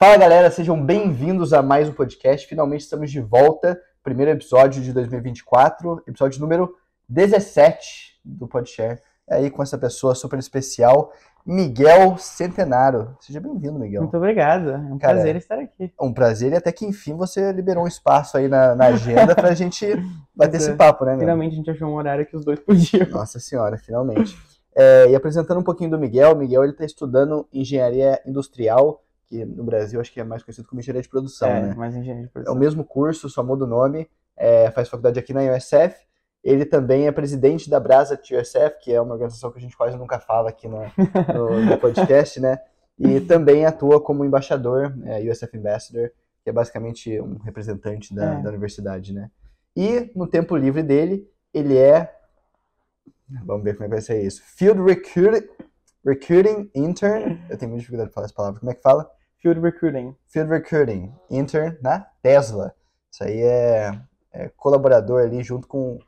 Fala galera, sejam bem-vindos a mais um podcast. Finalmente estamos de volta. Primeiro episódio de 2024, episódio número 17 do Podshare. É aí com essa pessoa super especial, Miguel Centenaro. Seja bem-vindo, Miguel. Muito obrigado. É um Cara, prazer estar aqui. Um prazer e até que enfim você liberou um espaço aí na, na agenda pra gente bater Pois é. esse papo, né, meu? Finalmente a gente achou um horário que os dois podiam. Nossa senhora, finalmente. É, e apresentando um pouquinho do Miguel, o Miguel ele está estudando engenharia industrial, que no Brasil acho que é mais conhecido como engenharia de produção, é, né? mais engenharia de É o produção. mesmo curso, só muda o nome, é, faz faculdade aqui na USF. Ele também é presidente da Brasa TUSF, que é uma organização que a gente quase nunca fala aqui no, no- no podcast, né? E também atua como embaixador, é, USF Ambassador, que é basicamente um representante da, É. da universidade, né? E no tempo livre dele, ele é. Vamos ver como é que vai ser isso. Field Recruiting, recruiting Intern. Eu tenho muita dificuldade de falar essa palavra. Como é que fala? Field Recruiting. Field Recruiting Intern na Tesla. Isso aí é, é colaborador ali junto com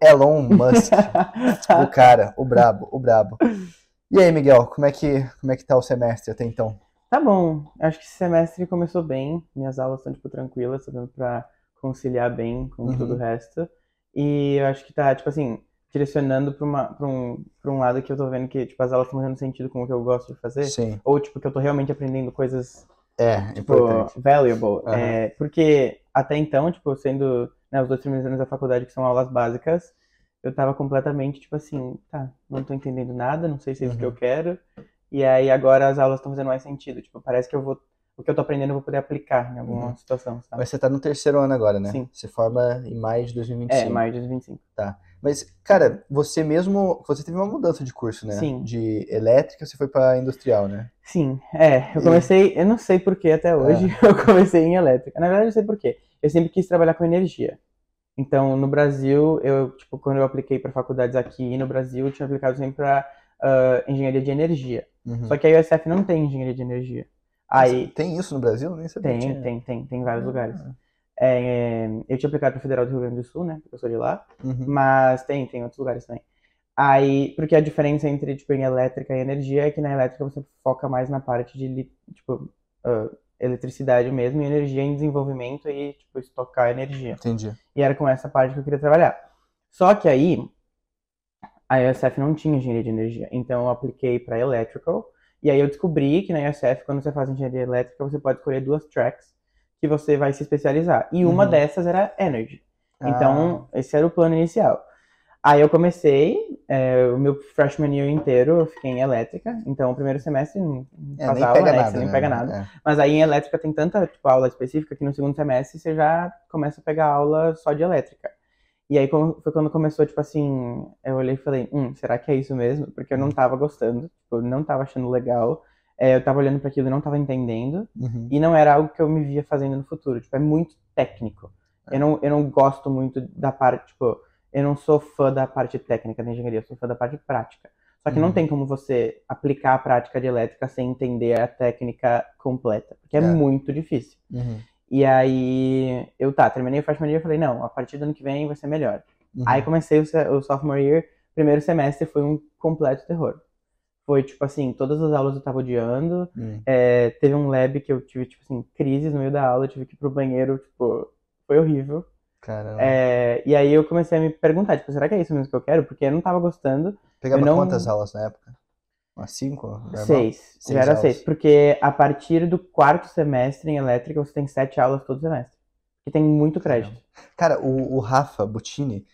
Elon Musk, o cara, o brabo, o brabo. E aí, Miguel, como é que como é que tá o semestre até então? Tá bom. Acho que esse semestre começou bem. Minhas aulas estão, tipo, tranquilas. Tô dando pra conciliar bem com Uhum. tudo o resto. E eu acho que tá, tipo assim, direcionando pra, uma, pra, um, pra um lado que eu tô vendo que, tipo, as aulas estão fazendo sentido com o que eu gosto de fazer. Sim, Ou, tipo, que eu tô realmente aprendendo coisas é tipo, importante. valuable. Aham. É, porque até então, tipo, sendo né, os dois primeiros anos da faculdade que são aulas básicas, eu tava completamente, tipo assim, tá, não tô entendendo nada, não sei se é isso que eu Uhum. quero. E aí agora as aulas estão fazendo mais sentido. Tipo, parece que eu vou. O que eu tô aprendendo eu vou poder aplicar em alguma Uhum. situação, sabe? Mas você tá no terceiro ano agora, né? Sim. Você forma em maio de 2025. É, maio de 2025. Mas, cara, você mesmo, você teve uma mudança de curso, né? Sim. De elétrica você foi pra industrial, né? Sim, é, eu E- comecei, eu não sei por que até hoje eu comecei em elétrica. Na verdade, eu sei por quê. Eu sempre quis trabalhar com energia. Então, no Brasil, eu, tipo, quando eu apliquei para faculdades aqui no Brasil, eu tinha aplicado sempre para engenharia de energia. Uhum. Só que a USF não tem engenharia de energia. Aí, Tem isso no Brasil? Nem sabia. tem, tinha. tem, tem, tem em vários Ah. lugares. É, eu tinha aplicado para Federal do Rio Grande do Sul, né, porque eu sou de lá. Uhum. Mas tem, tem outros lugares também. Aí, porque a diferença entre, tipo, em elétrica e energia é que na elétrica você foca mais na parte de, tipo, ah, eletricidade mesmo e energia em desenvolvimento e, tipo, estocar energia. Entendi. E era com essa parte que eu queria trabalhar. Só que aí, a USF não tinha engenharia de energia. Então eu apliquei para electrical. E aí eu descobri que na USF, quando você faz engenharia elétrica, você pode escolher duas tracks que você vai se especializar. E uma Uhum. dessas era energy. Ah. Então, esse era o plano inicial. Aí eu comecei, é, o meu freshman year inteiro eu fiquei em elétrica, então o primeiro semestre não não É, faz aula, pega né, nada. você nem né? pega nada. É. Mas aí em elétrica tem tanta tipo, aula específica que no segundo semestre você já começa a pegar aula só de elétrica. E aí foi quando começou, tipo assim, eu olhei e falei, hum, será que é isso mesmo? Porque eu não tava gostando, tipo, eu não tava achando legal, é, eu tava olhando para aquilo e não tava entendendo. Uhum. E não era algo que eu me via fazendo no futuro. Tipo, é muito técnico. Eu não, eu não gosto muito da parte, tipo, eu não sou fã da parte técnica da engenharia, eu sou fã da parte prática. Só que não Uhum. tem como você aplicar a prática de elétrica sem entender a técnica completa, porque é, É. muito difícil. Uhum. E aí, eu tá, terminei o freshman year e falei, não, a partir do ano que vem vai ser melhor. Uhum. Aí comecei o, o sophomore year, primeiro semestre foi um completo terror. Foi tipo assim, todas as aulas eu tava odiando, Hum. é, teve um lab que eu tive, tipo assim, crises no meio da aula, eu tive que ir pro banheiro, tipo, foi horrível. Caramba. É, e aí eu comecei a me perguntar, tipo, será que é isso mesmo que eu quero? Porque eu não tava gostando. Pegava não- quantas aulas na época? Umas cinco? normal? Seis. Seis já era aulas. seis. Porque a partir do quarto semestre em elétrica, você tem sete aulas todo semestre. Que tem muito crédito. Cara, o, o Rafa Butini,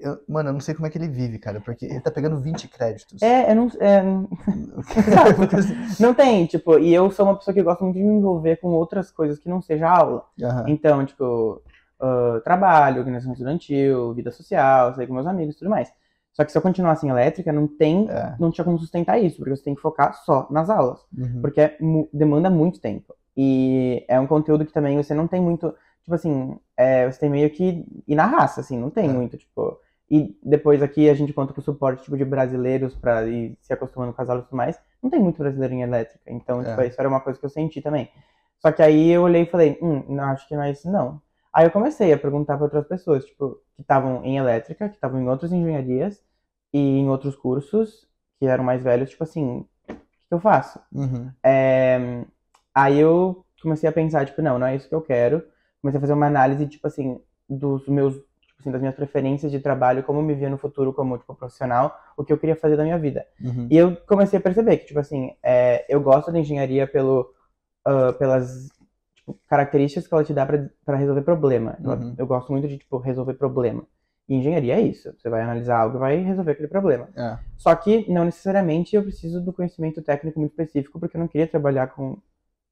eu- mano, eu não sei como é que ele vive, cara, porque ele tá pegando 20 créditos. É, eu não. é, não tem, tipo, e eu sou uma pessoa que gosta muito de me envolver com outras coisas que não seja aula. Aham. Então, tipo, ah, trabalho, organização estudantil, vida social, sair com meus amigos e tudo mais. Só que se eu continuasse em elétrica, não tem, É. não tinha como sustentar isso, porque você tem que focar só nas aulas, Uhum. porque é demanda muito tempo. E é um conteúdo que também você não tem muito, tipo assim, é, você tem meio que ir na raça, assim, não tem É. muito, tipo. E depois aqui a gente conta com o suporte tipo, de brasileiros para ir se acostumando com as aulas e tudo mais. Não tem muito brasileiro em elétrica, então, tipo, É. isso era uma coisa que eu senti também. Só que aí eu olhei e falei, hum, não, acho que não é isso não. Aí eu comecei a perguntar para outras pessoas, tipo, que estavam em elétrica, que estavam em outras engenharias e em outros cursos, que eram mais velhos, tipo assim, o que eu faço? Uhum. É, aí eu comecei a pensar, tipo, não, não é isso que eu quero. Comecei a fazer uma análise, tipo assim, dos meus, tipo assim, das minhas preferências de trabalho, como eu me via no futuro como, tipo, profissional, o que eu queria fazer da minha vida. Uhum. E eu comecei a perceber que, tipo assim, é, eu gosto da engenharia pelo, ah, pelas tipo, características que ela te dá para resolver problema. Eu- Uhum. Eu, gosto muito de, tipo, resolver problema. E engenharia é isso. Você vai analisar algo e vai resolver aquele problema. É. Só que, não necessariamente, eu preciso do conhecimento técnico muito específico, porque eu não queria trabalhar com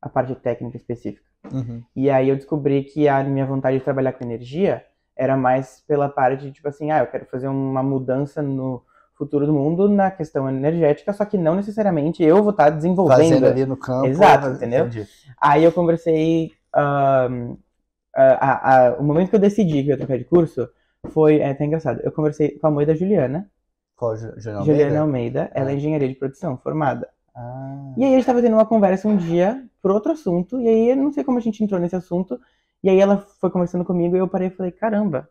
a parte técnica específica. Uhum. E aí eu descobri que a minha vontade de trabalhar com energia era mais pela parte de, tipo assim, ah, eu quero fazer uma mudança no futuro do mundo na questão energética, só que não necessariamente eu vou estar desenvolvendo. Fazendo ali no campo. Exato, entendeu? Entendi. Aí eu conversei. ahn, a- a- a- o momento que eu decidi que eu ia trocar de curso foi. É até engraçado. Eu conversei com a mãe da Juliana. Qual Ju- Juliana Juliana Almeida? Almeida. Ela é Ah. engenharia de produção, formada. Ah. E aí a gente tava tendo uma conversa um dia por outro assunto. E aí eu não sei como a gente entrou nesse assunto. E aí ela foi conversando comigo e eu parei e falei: caramba,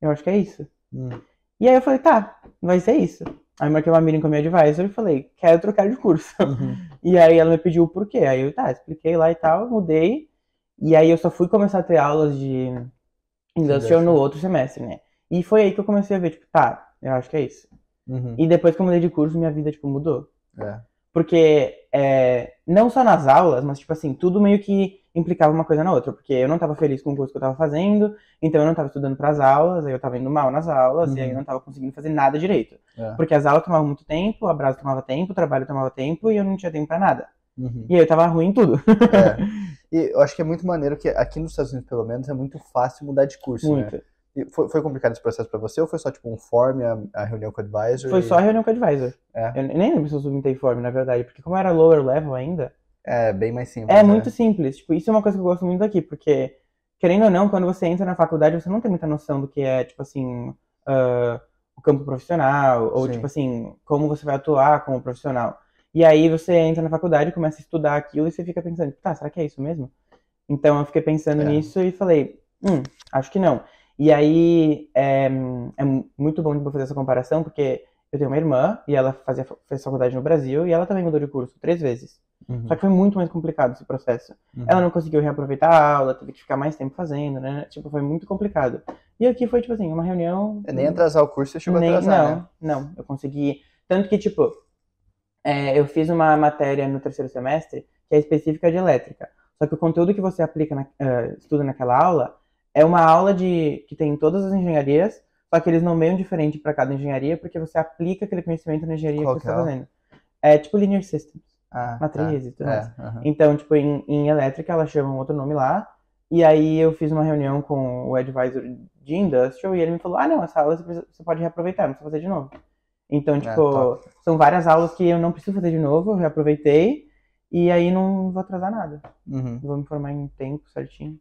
eu acho que é isso. Hum. E aí eu falei: tá, vai ser isso. Aí eu marquei uma meeting com a minha advisor e falei: quero trocar de curso. Uhum. E aí ela me pediu o porquê. Aí eu, tá, expliquei lá e tal, mudei. E aí eu só fui começar a ter aulas de industrial no outro semestre, né? E foi aí que eu comecei a ver, tipo, tá, eu acho que é isso. Uhum. E depois que eu mudei de curso, minha vida, tipo, mudou. É. Porque, é, não só nas aulas, mas, tipo assim, tudo meio que implicava uma coisa na outra. Porque eu não tava feliz com o curso que eu tava fazendo, então eu não tava estudando pras aulas, aí eu tava indo mal nas aulas, e aí eu Uhum. não tava conseguindo fazer nada direito. É. Porque as aulas tomavam muito tempo, a brasa tomava tempo, o trabalho tomava tempo, e eu não tinha tempo pra nada. Uhum. E aí eu tava ruim em tudo. É. E eu acho que é muito maneiro que aqui nos Estados Unidos, pelo menos, é muito fácil mudar de curso, né? Muito. E foi, foi complicado esse processo pra você ou foi só tipo um form, a, a reunião com o advisor? Foi e- só a reunião com o advisor. É. Eu nem lembro se eu submetei form, na verdade, porque como era lower level ainda, É, bem mais simples. é né? muito simples. Tipo, isso é uma coisa que eu gosto muito daqui, porque, querendo ou não, quando você entra na faculdade, você não tem muita noção do que é, tipo assim, ah, o campo profissional, ou, Sim. tipo assim, como você vai atuar como profissional. E aí você entra na faculdade, começa a estudar aquilo e você fica pensando, tá, será que é isso mesmo? Então eu fiquei pensando É. nisso e falei, hum, acho que não. E aí é, é muito bom de eu fazer essa comparação, porque eu tenho uma irmã e ela fazia, fez faculdade no Brasil e ela também mudou de curso três vezes. Uhum. Só que foi muito mais complicado esse processo. Uhum. Ela não conseguiu reaproveitar a aula, teve que ficar mais tempo fazendo, né? Tipo, foi muito complicado. E aqui foi, tipo assim, uma reunião. Nem atrasar o curso você chegou nem- a atrasar, não, né? não. Eu consegui. Tanto que, tipo, é, eu fiz uma matéria no terceiro semestre que é específica de elétrica. Só que o conteúdo que você aplica, na, eh, estuda naquela aula, é uma aula de que tem em todas as engenharias, só que eles nomeiam diferente para cada engenharia, porque você aplica aquele conhecimento na engenharia Qual que você que é está fazendo. É tipo Linear Systems, Ah, matriz e tudo mais. É. Então, tipo, em, em elétrica ela chama um outro nome lá. E aí eu fiz uma reunião com o advisor de industrial e ele me falou: ah, não, essa aula você, pode reaproveitar, não precisa fazer de novo. Então, tipo, top. são várias aulas que eu não preciso fazer de novo, eu reaproveitei. E aí não vou atrasar nada. Uhum. Vou me formar em tempo certinho.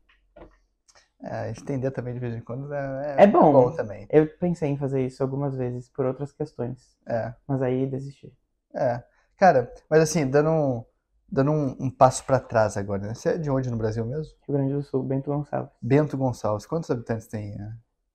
É, estender também de vez em quando é, É bom. também. Eu pensei em fazer isso algumas vezes por outras questões. É, Mas aí desisti. é. Cara, mas assim, dando um, dando um, um passo pra trás agora, né? Você é de onde no Brasil mesmo? Rio Grande do Sul, Bento Gonçalves. Bento Gonçalves. Quantos habitantes tem? É,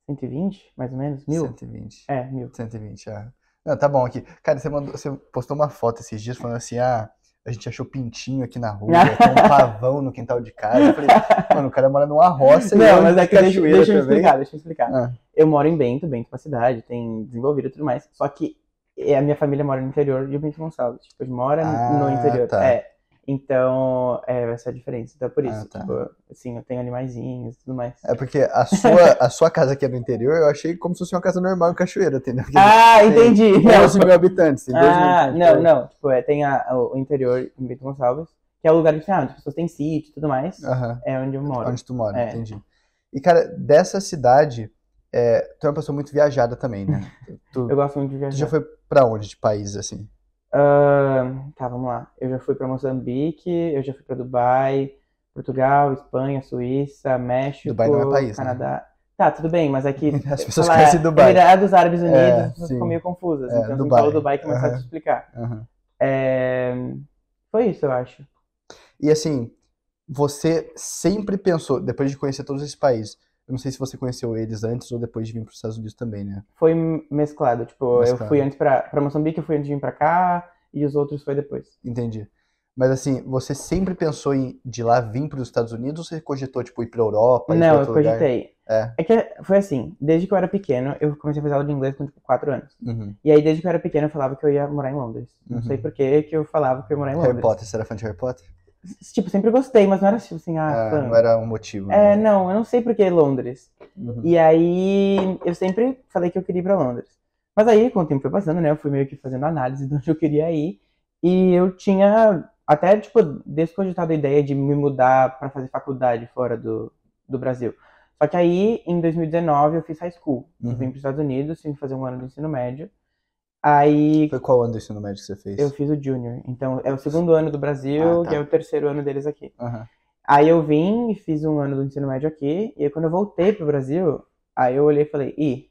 120, mais ou menos? Mil? 120. É, mil. 120, ah. Não, tá bom aqui. Cara, você, mandou, você postou uma foto esses dias falando assim, ah, a gente achou pintinho aqui na rua, tem um pavão no quintal de casa. Eu falei, mano, o cara mora numa roça Não, é mas é que deixa, deixa eu explicar, deixa eu explicar. Ah, Eu moro em Bento, Bento é uma cidade, tem desenvolvido e tudo mais. Só que é, a minha família mora no interior de Bento Gonçalves. Tipo, a gente mora Ah, no interior. tá. É. Então, é essa é a diferença. Então, é por isso. Ah, tá. Tipo, assim, eu tenho animaizinhos e tudo mais. é porque a sua, a sua casa aqui é no interior, eu achei como se fosse uma casa normal em Cachoeira, entendeu? Porque Ah, tem entendi! tem 11 mil habitantes, tem 2 mil Ah, habitantes. não, não. Tipo, é, tem a- o interior em Bento Gonçalves, que é o lugar que ah, onde as pessoas têm sítio e tudo mais. Aham, É onde eu moro. onde tu mora, É. entendi. E, cara, dessa cidade, é, tu é uma pessoa muito viajada também, né? Tu, Eu gosto muito de tu viajar. já foi pra onde de país, assim? Ah, tá, vamos lá. Eu já fui pra Moçambique, eu já fui pra Dubai, Portugal, Espanha, Suíça, México, Dubai não é país, né? Canadá. Tá, tudo bem, mas aqui As pessoas falar conhecem Dubai. Emirados Árabes Unidos, É, as pessoas ficam meio confusas. É, então, se Dubai. fala Dubai que é mais fácil Aham. de explicar. Aham. É, Foi isso, eu acho. E assim, você sempre pensou, depois de conhecer todos esses países, eu não sei se você conheceu eles antes ou depois de vir para os Estados Unidos também, né? Foi mesclado. Tipo, eu Mesclado. fui antes pra Moçambique, eu fui antes de vir pra cá, e os outros foi depois. Entendi. Mas assim, você sempre pensou em de lá vir para os Estados Unidos ou você cogitou, tipo, ir pra Europa? ir pra Não, eu cogitei. É. É que foi assim, desde que eu era pequeno, eu comecei a fazer aula de inglês com tipo 4 anos. Uhum. E aí, desde que eu era pequeno, eu falava que eu ia morar em Londres. Não Uhum. sei por que que eu falava que eu ia morar em Harry Londres. Potter, você era fã de Harry Potter? Tipo, sempre gostei, mas não era tipo assim, ah, Ah, não era um motivo. É, né? não, eu não sei por que Londres. Uhum. E aí, eu sempre falei que eu queria ir pra Londres. Mas aí, com o tempo foi passando, né, eu fui meio que fazendo análise de onde eu queria ir. E eu tinha até, tipo, descogitado a ideia de me mudar pra fazer faculdade fora do, do Brasil. Só que aí, em 2019, eu fiz high school. Eu Uhum. vim pros Estados Unidos, vim fazer um ano de ensino médio. Aí, Foi qual ano do ensino médio que você fez? eu fiz o junior. Então, é o segundo ano do Brasil, Ah, tá. e é o terceiro ano deles aqui. Aham. Aí eu vim e fiz um ano do ensino médio aqui, e aí quando eu voltei pro Brasil, aí eu olhei e falei, ih,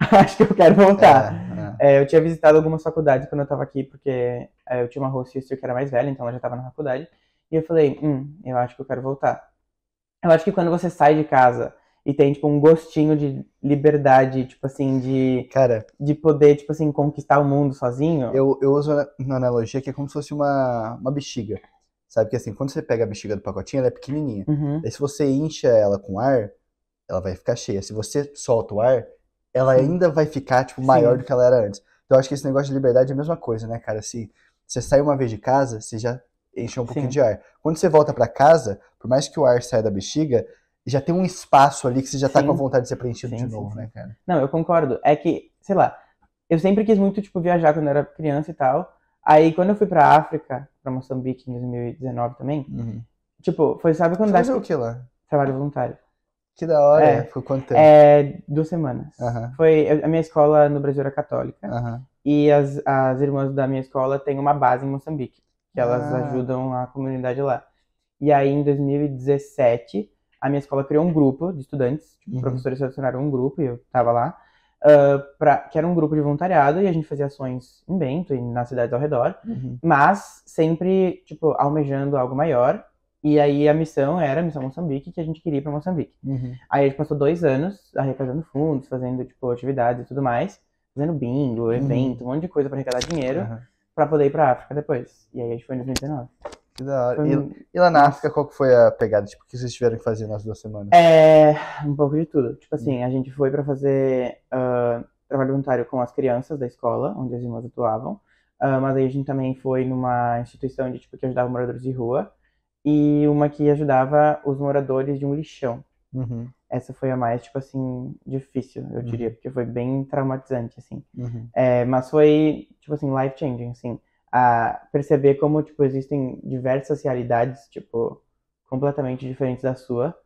acho que eu quero voltar. É, é. É, eu tinha visitado algumas faculdades quando eu tava aqui, porque é, eu tinha uma host sister que era mais velha, então ela já tava na faculdade, e eu falei, hum, eu acho que eu quero voltar. Eu acho que quando você sai de casa e tem, tipo, um gostinho de liberdade, tipo assim, de, Cara, de poder, tipo assim, conquistar o mundo sozinho, eu, eu uso uma analogia que é como se fosse uma, uma bexiga. Sabe que assim, quando você pega a bexiga do pacotinho, ela é pequenininha. Uhum, Aí se você incha ela com ar, ela vai ficar cheia. Se você solta o ar, ela ainda vai ficar, tipo, maior Sim. do que ela era antes. Então eu acho que esse negócio de liberdade é a mesma coisa, né, cara? Se você sai uma vez de casa, você já encheu um pouquinho Sim. de ar. Quando você volta pra casa, por mais que o ar saia da bexiga, já tem um espaço ali que você já tá Sim. com a vontade de ser preenchido Sim, de novo, sim. né, cara? Não, eu concordo. É que, sei lá, eu sempre quis muito, tipo, viajar quando eu era criança e tal. Aí, quando eu fui pra África, pra Moçambique em 2019 também, Uhum. tipo, foi, sabe quando Você fazer o que lá? trabalho voluntário? Que da hora. É. Foi quanto tempo? É, duas semanas. Aham. Foi, a minha escola no Brasil era católica, Aham. e as, as irmãs da minha escola têm uma base em Moçambique, que elas Ah. ajudam a comunidade lá. E aí, em 2017, a minha escola criou um grupo de estudantes, tipo, Uhum. professores selecionaram um grupo, e eu tava lá, ah, pra, que era um grupo de voluntariado, e a gente fazia ações em Bento e nas cidades ao redor, Uhum. mas sempre, tipo, almejando algo maior. E aí a missão era a missão Moçambique, que a gente queria ir pra Moçambique. Uhum. Aí a gente passou dois anos arrecadando fundos, fazendo, tipo, atividades e tudo mais, fazendo bingo, evento, um monte de coisa pra arrecadar dinheiro, Aham. pra poder ir pra África depois. E aí a gente foi em 2019. Que da hora. Foi E, e lá na. África, qual que foi a pegada? Tipo, o que vocês tiveram que fazer nas duas semanas? É, um pouco de tudo. Tipo assim, a gente foi pra fazer ah, trabalho voluntário com as crianças da escola, onde as irmãs atuavam. Ah, mas aí a gente também foi numa instituição de, tipo, que ajudava moradores de rua. E uma que ajudava os moradores de um lixão. Uhum. Essa foi a mais, tipo assim, difícil, eu diria, porque foi bem traumatizante, assim. Uhum. É, mas foi, tipo assim, life changing, assim. A perceber como, tipo, existem diversas realidades, tipo, completamente diferentes da sua.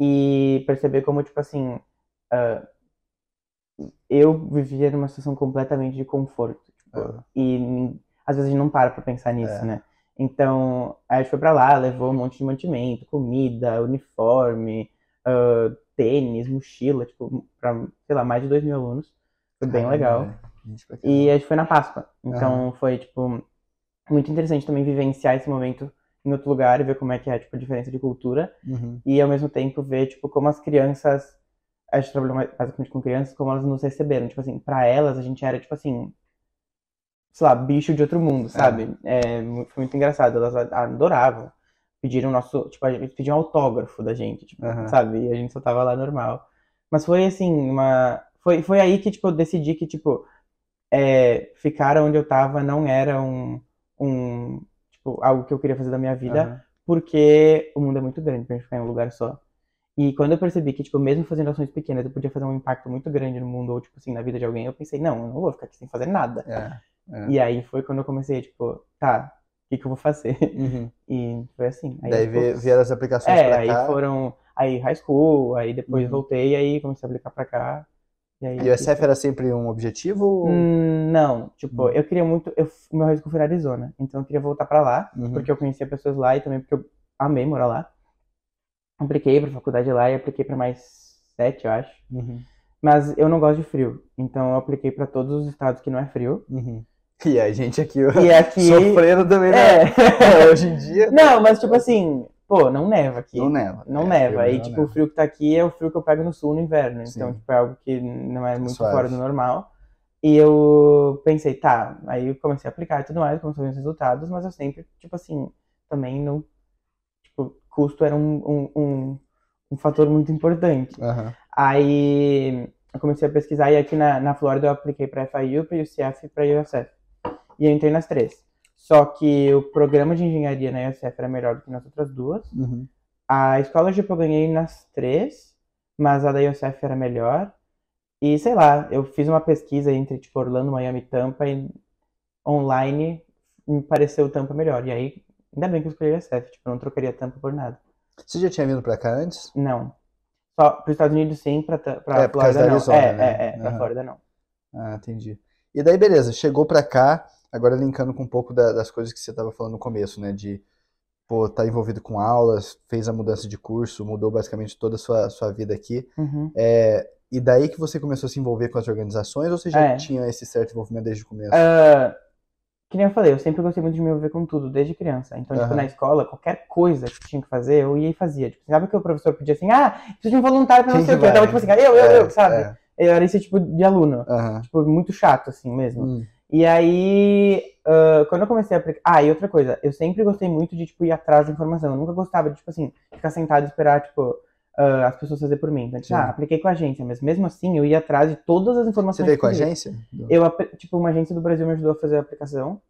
E perceber como, tipo assim, ah, eu vivia numa situação completamente de conforto. Tipo, Aham. E às vezes a gente não para pra pensar nisso, É. né? Então, a gente foi pra lá, levou um monte de mantimento, comida, uniforme, ah, tênis, mochila, tipo, pra, sei lá, mais de dois mil alunos. Foi bem Caramba, legal. E a gente foi na Páscoa. Então foi, tipo, muito interessante também vivenciar esse momento em outro lugar e ver como é que é, tipo, a diferença de cultura. Uhum. E ao mesmo tempo ver, tipo, como as crianças. A gente trabalhou basicamente com crianças, como elas nos receberam. Tipo assim, pra elas a gente era, tipo assim. Sei lá, bicho de outro mundo, sabe? É, mu- foi muito engraçado. Elas adoravam. Pediram nosso. Tipo, a gente pediu um autógrafo da gente, tipo, Aham. sabe? E a gente só tava lá normal. Mas foi assim, uma. Foi, foi aí que, tipo, eu decidi que, tipo, é, ficar onde eu tava não era um, um, tipo, algo que eu queria fazer da minha vida, Aham. porque o mundo é muito grande pra gente ficar em um lugar só. E quando eu percebi que, tipo, mesmo fazendo ações pequenas, eu podia fazer um impacto muito grande no mundo, ou, tipo assim, na vida de alguém, eu pensei, não, eu não vou ficar aqui sem fazer nada. É. é. E aí foi quando eu comecei, tipo, tá, o que que eu vou fazer? Uhum. E foi assim. Aí, Daí vieram as aplicações É, pra aí cá. foram, aí high school, aí depois Uhum. voltei, aí comecei a aplicar pra cá. E aí E o SF era sempre um objetivo? Hum, não, tipo, Hum. eu queria muito. Eu, o meu high school foi na Arizona, então eu queria voltar pra lá, Uhum. porque eu conhecia pessoas lá e também porque eu amei morar lá. Apliquei pra faculdade lá e apliquei pra mais sete, eu acho. Uhum. Mas eu não gosto de frio, então eu apliquei pra todos os estados que não é frio. Uhum. E a gente aqui, E aqui. sofrendo também, né? É. Hoje em dia. Não, mas tipo assim, pô, não neva aqui. Não neva. Não É, neva. frio, não tipo, neva. o frio que tá aqui é o frio que eu pego no sul no inverno. Então, Sim. tipo, é algo que não é muito Suave. fora do normal. E eu pensei, tá, aí eu comecei a aplicar e tudo mais, comecei a ver os resultados, mas eu sempre, tipo assim, também não. Tipo, custo era um, um, um, um fator muito importante. Aham. Aí eu comecei a pesquisar e aqui na, na Flórida eu apliquei para FIU, para UCF e para USF. E eu entrei nas três. Só que o programa de engenharia na USF era melhor do que nas outras duas. Uhum. A scholarship eu ganhei nas três, mas a da USF era melhor. E sei lá, eu fiz uma pesquisa entre tipo Orlando, Miami e Tampa e online me pareceu Tampa melhor. E aí, ainda bem que eu escolhi a USF, tipo, eu não trocaria Tampa por nada. Você já tinha vindo pra cá antes? Não. Só para os Estados Unidos sim, para pra É, Flórida da não. Arizona, é, né? é, é, pra Aham. Flórida não. Ah, entendi. E daí, beleza, chegou pra cá, agora linkando com um pouco da- das coisas que você tava falando no começo, né? De, pô, tá envolvido com aulas, fez a mudança de curso, mudou basicamente toda a sua, sua vida aqui. Uhum. É, e daí que você começou a se envolver com as organizações ou você já É. tinha esse certo envolvimento desde o começo? Ah, que nem eu falei, eu sempre gostei muito de me envolver com tudo, desde criança. Então, tipo, Aham. na escola, qualquer coisa que tinha que fazer, eu ia e fazia. Tipo, sabe que o professor pedia assim, ah, preciso de um voluntário pra não Quem sei o quê. Eu tava vai? tipo assim, eu, eu, É, eu, sabe? é. Eu era esse tipo de aluno. Aham. Tipo, muito chato, assim mesmo. Hum, E aí, ah, quando eu comecei a aplicar. Ah, e outra coisa, eu sempre gostei muito de, tipo, ir atrás da informação. Eu nunca gostava de, tipo assim, ficar sentado e esperar, tipo, ah, as pessoas fazer por mim. Então, tipo, Sim. ah, apliquei com a agência, mas mesmo assim eu ia atrás de todas as Você informações veio com a agência? Eu, tipo, uma agência do Brasil me ajudou a fazer a aplicação,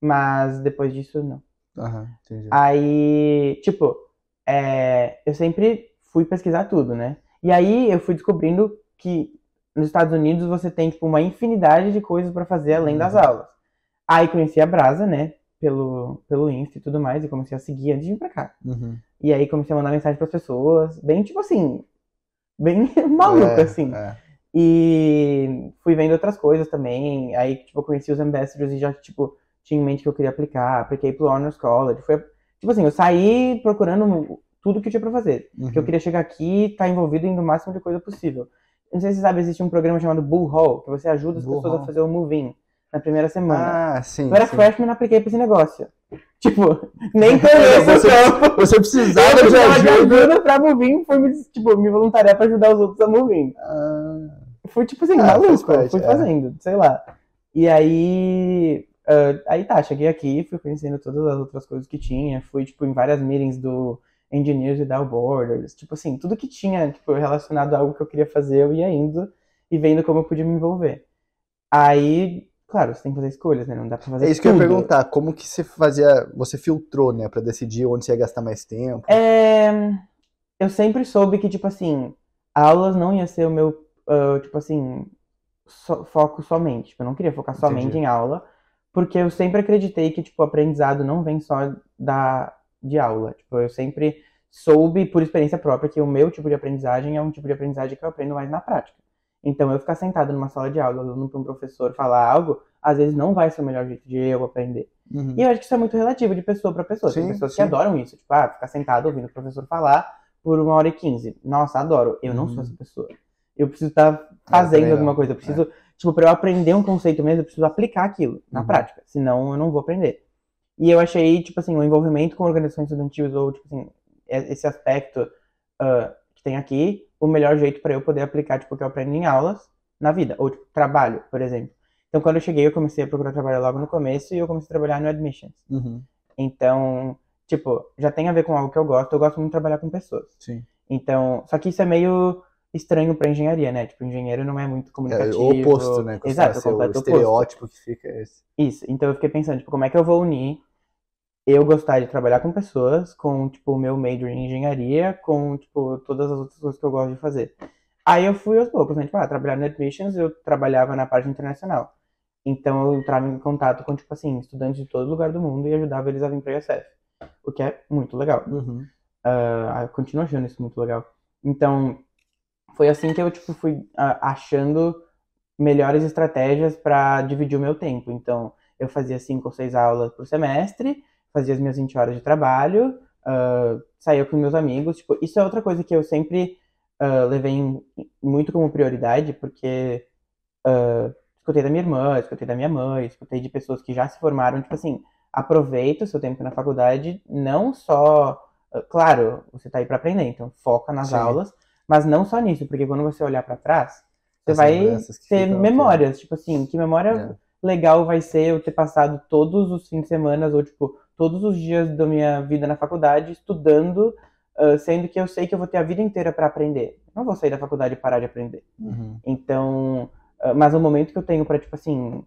mas depois disso, não. Aham, entendi. Aí, tipo, é, eu sempre fui pesquisar tudo, né? E aí eu fui descobrindo que nos Estados Unidos você tem, tipo, uma infinidade de coisas pra fazer além das Uhum. aulas. Aí conheci a Brasa, né? Pelo, pelo Insta e tudo mais, e comecei a seguir antes de vir pra cá. Uhum. E aí comecei a mandar mensagem pras pessoas, bem, tipo assim, bem maluco, É, assim. é. E fui vendo outras coisas também. Aí, tipo, conheci os ambassadors e já, tipo, tinha em mente que eu queria aplicar. Apliquei pro Honors College. Foi, tipo assim, eu saí procurando tudo que eu tinha pra fazer. Porque eu Uhum. queria chegar aqui e estar envolvido em o máximo de coisa possível. Não sei se você sabe, existe um programa chamado Bull Hall, que você ajuda as pessoas a fazer o move-in na primeira semana. Ah, sim. eu era sim. freshman e apliquei pra esse negócio. Tipo, nem conheço Você- o campo. Você Eu precisava de precisava de ajuda. ajuda pra move-in, fui me, tipo, me voluntariar pra ajudar os outros a move-in. Ah, Foi tipo assim, Ah, maluco, fui é. fazendo, sei lá. E aí, ah, aí tá, cheguei aqui, fui conhecendo todas as outras coisas que tinha, fui, tipo, em várias meetings do Engineers Without Borders, tipo assim, tudo que tinha, tipo, relacionado a algo que eu queria fazer, eu ia indo e vendo como eu podia me envolver. Aí, claro, você tem que fazer escolhas, né, não dá pra fazer é isso que eu ia tudo. perguntar. Como que você fazia, você filtrou, né, pra decidir onde você ia gastar mais tempo? É, eu sempre soube que, tipo assim, aulas não ia ser o meu, ah, tipo assim, so- foco somente. Tipo, eu não queria focar somente Entendi. em aula, porque eu sempre acreditei que, tipo, o aprendizado não vem só da, de aula. Tipo, eu sempre soube, por experiência própria, que o meu tipo de aprendizagem é um tipo de aprendizagem que eu aprendo mais na prática. Então, eu ficar sentado numa sala de aula, olhando para um professor falar algo, às vezes não vai ser o melhor jeito de eu aprender. Uhum. E eu acho que isso é muito relativo de pessoa para pessoa. Tem Sim, pessoas sim. que adoram isso, tipo, ah, ficar sentado ouvindo o professor falar por uma hora e quinze. Nossa, adoro. Eu não Uhum. sou essa pessoa. Eu preciso estar fazendo também alguma coisa. Eu preciso, tipo, para eu aprender um conceito mesmo, eu preciso aplicar aquilo na Uhum. prática. Senão eu não vou aprender. E eu achei, tipo assim, o envolvimento com organizações estudantis ou, tipo assim, e- esse aspecto ah, que tem aqui, o melhor jeito para eu poder aplicar, tipo, o que eu aprendo em aulas na vida. Ou, tipo, trabalho, por exemplo. Então, quando eu cheguei, eu comecei a procurar trabalho logo no começo e eu comecei a trabalhar no Admissions. Uhum. Então, tipo, já tem a ver com algo que eu gosto. Eu gosto muito de trabalhar com pessoas. Sim. Então, só que isso é meio estranho pra engenharia, né? Tipo, engenheiro não é muito É comunicativo. o oposto, né? Exato, o o completo oposto. estereótipo que fica esse. Isso. Então eu fiquei pensando, tipo, como é que eu vou unir eu gostar de trabalhar com pessoas com, tipo, o meu major em engenharia com, tipo, todas as outras coisas que eu gosto de fazer. Aí eu fui aos poucos, né? Tipo, ah, trabalhar no Admissions, eu trabalhava na parte internacional. Então eu entrava em contato com, tipo assim, estudantes de todo lugar do mundo e ajudava eles a vir pra ISF. O que é muito legal. Uhum. Ah, eu continuo achando isso muito legal. Então, foi assim que eu, tipo, fui ah, achando melhores estratégias para dividir o meu tempo. Então, eu fazia cinco ou seis aulas por semestre, fazia as minhas 20 horas de trabalho, ah, saía com meus amigos. Tipo, isso é outra coisa que eu sempre ah, levei em- muito como prioridade, porque ah, escutei da minha irmã, escutei da minha mãe, escutei de pessoas que já se formaram, tipo assim, aproveita o seu tempo na faculdade, não só Uh, Claro, você tá aí para aprender, então foca nas Sim. aulas, mas não só nisso, porque quando você olhar para trás, Você As vai ter memórias, tipo assim, que memória É. legal vai ser eu ter passado todos os fins de semana, ou tipo, todos os dias da minha vida na faculdade estudando, ah, sendo que eu sei que eu vou ter a vida inteira para aprender. Eu não vou sair da faculdade e parar de aprender. Uhum. Então, ah, mas o momento que eu tenho pra, tipo assim,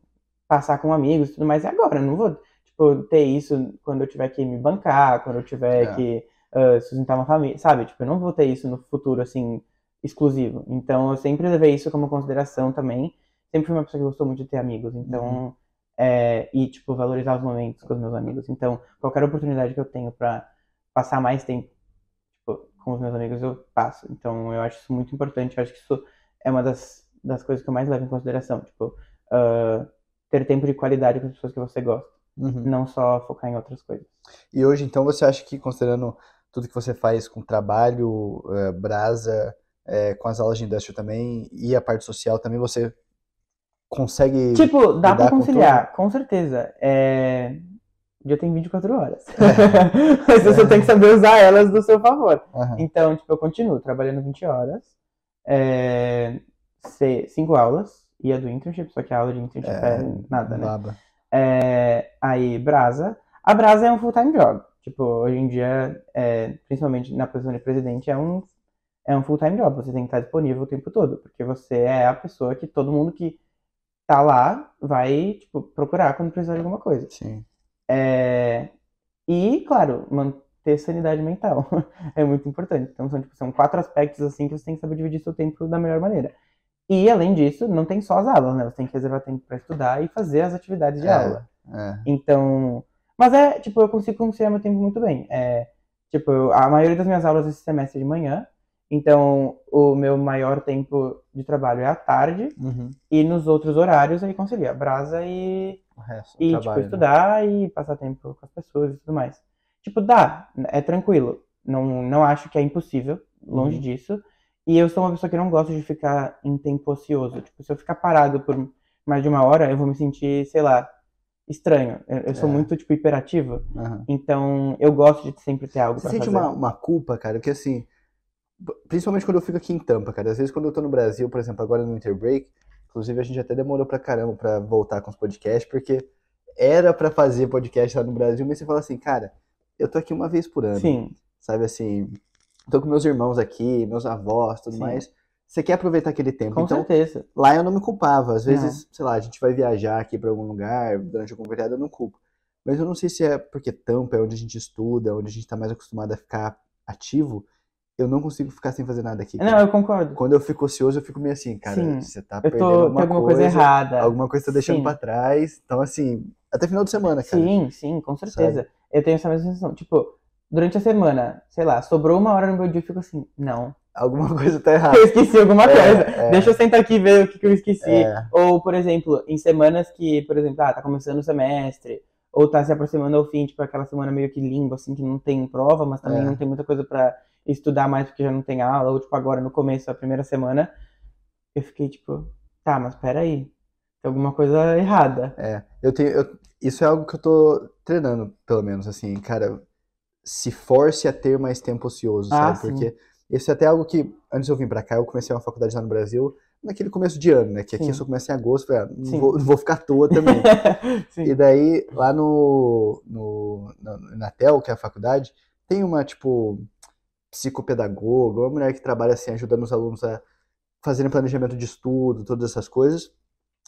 passar com amigos e tudo mais é agora. Eu não vou, tipo, ter isso quando eu tiver que me bancar, quando eu tiver É. que ah, sustentar uma família, sabe? Tipo, eu não vou ter isso no futuro, assim, exclusivo. Então, eu sempre levei isso como consideração também. Sempre fui uma pessoa que gostou muito de ter amigos. Então, é, e, tipo, valorizar os momentos com os meus amigos. Então, qualquer oportunidade que eu tenho pra passar mais tempo tipo, com os meus amigos, eu passo. Então, eu acho isso muito importante. Eu acho que isso é uma das, das coisas que eu mais levo em consideração. Tipo, ah, ter tempo de qualidade com as pessoas que você gosta. Uhum. Não só focar em outras coisas. E hoje, então, você acha que, considerando tudo que você faz com trabalho, eh, brasa, eh, com as aulas de indústria também, e a parte social também, você consegue. Tipo, dá pra lidar com conciliar, com, certeza. É... O dia tem 24 horas. Mas você tem que saber usar elas do seu favor. Aham. Então, tipo, eu continuo trabalhando 20 horas, é... cinco aulas, e a do internship, só que a aula de internship é, nada, né? Baba. É, aí, Brasa. A Brasa é um full-time job. Tipo, hoje em dia, é, principalmente na posição de presidente, é um, é um full-time job. Você tem que estar disponível o tempo todo, porque você é a pessoa que todo mundo que tá lá vai, tipo, procurar quando precisar de alguma coisa. Sim. É, e, claro, manter sanidade mental é muito importante. Então, são, tipo, são quatro aspectos, assim, que você tem que saber dividir seu tempo da melhor maneira. E, além disso, não tem só as aulas, né? Você tem que reservar tempo para estudar e fazer as atividades de É. aula. É. Então, mas é, tipo, eu consigo conciliar meu tempo muito bem. É, tipo, a maioria das minhas aulas esse semestre é de manhã, então o meu maior tempo de trabalho é à tarde, Uhum. e nos outros horários aí concilia brasa e, O resto, e tipo, trabalho, né? estudar e passar tempo com as pessoas e tudo mais. Tipo, dá, é tranquilo. Não, não acho que é impossível, longe Uhum. disso. E eu sou uma pessoa que não gosta de ficar em tempo ocioso. Tipo, se eu ficar parado por mais de uma hora, eu vou me sentir, sei lá, estranho. Eu, eu sou É. muito, tipo, hiperativa. Aham. Então, eu gosto de sempre ter algo Você pra sente fazer. uma, uma culpa, cara? Porque assim, principalmente quando eu fico aqui em Tampa, cara. Às vezes quando eu tô no Brasil, por exemplo, agora no Winter Break, inclusive a gente até demorou pra caramba pra voltar com os podcasts, porque era pra fazer podcast lá no Brasil, mas você fala assim, cara, eu tô aqui uma vez por ano, Sim, sabe assim, tô com meus irmãos aqui, meus avós, tudo Sim. mais. Você quer aproveitar aquele tempo. com então, certeza. lá eu não me culpava. Às vezes, sei lá, a gente vai viajar aqui pra algum lugar, durante algum feriado eu não culpo. Mas eu não sei se é porque Tampa é onde a gente estuda, onde a gente tá mais acostumado a ficar ativo, eu não consigo ficar sem fazer nada aqui. Não, cara. eu concordo. Quando eu fico ocioso, eu fico meio assim, cara, Sim. você tá Eu perdendo tô, alguma, tem alguma coisa, coisa, errada. alguma coisa tá deixando Sim. pra trás. Então, assim, até final de semana, cara. Sim, sim, com certeza. Eu tenho essa mesma sensação. Tipo, durante a semana, sei lá, sobrou uma hora no meu dia, eu fico assim, não, Alguma coisa tá errada. eu esqueci alguma É, coisa. é. Deixa eu sentar aqui e ver o que, que eu esqueci. É, Ou, por exemplo, em semanas que, por exemplo, ah, tá começando o semestre, ou tá se aproximando ao fim, tipo aquela semana meio que limbo, assim, que não tem prova, mas também É. não tem muita coisa pra estudar mais porque já não tem aula, ou tipo agora no começo, a primeira semana, eu fiquei tipo, tá, mas peraí, tem alguma coisa errada. é. Eu tenho, eu- isso é algo que eu tô treinando, pelo menos, assim, cara, se force a ter mais tempo ocioso, Ah, sabe? sim. Porque isso é até algo que, antes de eu vir pra cá, eu comecei uma faculdade lá no Brasil, naquele começo de ano, né? Que aqui Sim. eu só comecei em agosto, falei, ah, não vou, não vou ficar à toa também. E daí, lá no, no, na, na TEL, que é a faculdade, tem uma, tipo, psicopedagoga, uma mulher que trabalha, assim, ajudando os alunos a fazerem planejamento de estudo, todas essas coisas.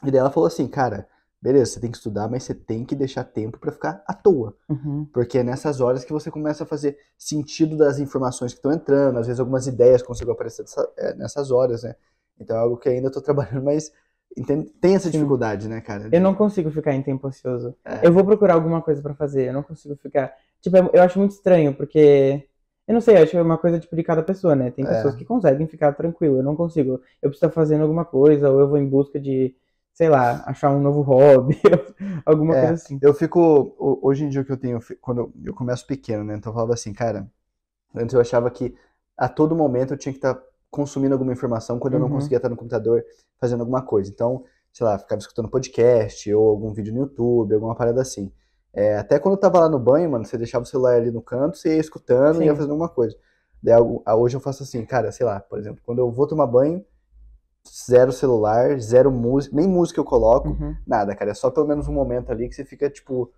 E daí ela falou assim, cara, beleza, você tem que estudar, mas você tem que deixar tempo pra ficar à toa. Uhum. Porque é nessas horas que você começa a fazer sentido das informações que estão entrando, às vezes algumas ideias conseguem aparecer dessa- é, nessas horas, né? Então é algo que ainda estou trabalhando, mas entende- tem essa Sim. dificuldade, né, cara? Eu não consigo ficar em tempo ocioso. É. Eu vou procurar alguma coisa pra fazer. Eu não consigo ficar. Tipo, eu acho muito estranho, porque. Eu não sei, acho que é uma coisa tipo de cada pessoa, né? Tem É. pessoas que conseguem ficar tranquilo. Eu não consigo. Eu preciso estar fazendo alguma coisa, ou eu vou em busca de, sei lá, achar um novo hobby, alguma É. coisa assim. Eu fico, ho- hoje em dia que eu tenho, quando eu- eu começo pequeno, né? Então eu falava assim, cara, antes eu achava que a todo momento eu tinha que estar consumindo alguma informação quando eu não Uhum. conseguia estar no computador fazendo alguma coisa. Então, sei lá, ficava escutando podcast ou algum vídeo no YouTube, alguma parada assim. É, até quando eu tava lá no banho, mano, você deixava o celular ali no canto, você ia escutando e ia Sim. fazendo alguma coisa. Daí, ah, hoje eu faço assim, cara, sei lá, por exemplo, quando eu vou tomar banho, zero celular, zero música, nem música eu coloco, Uhum. nada, cara. É só pelo menos um momento ali que você fica, tipo,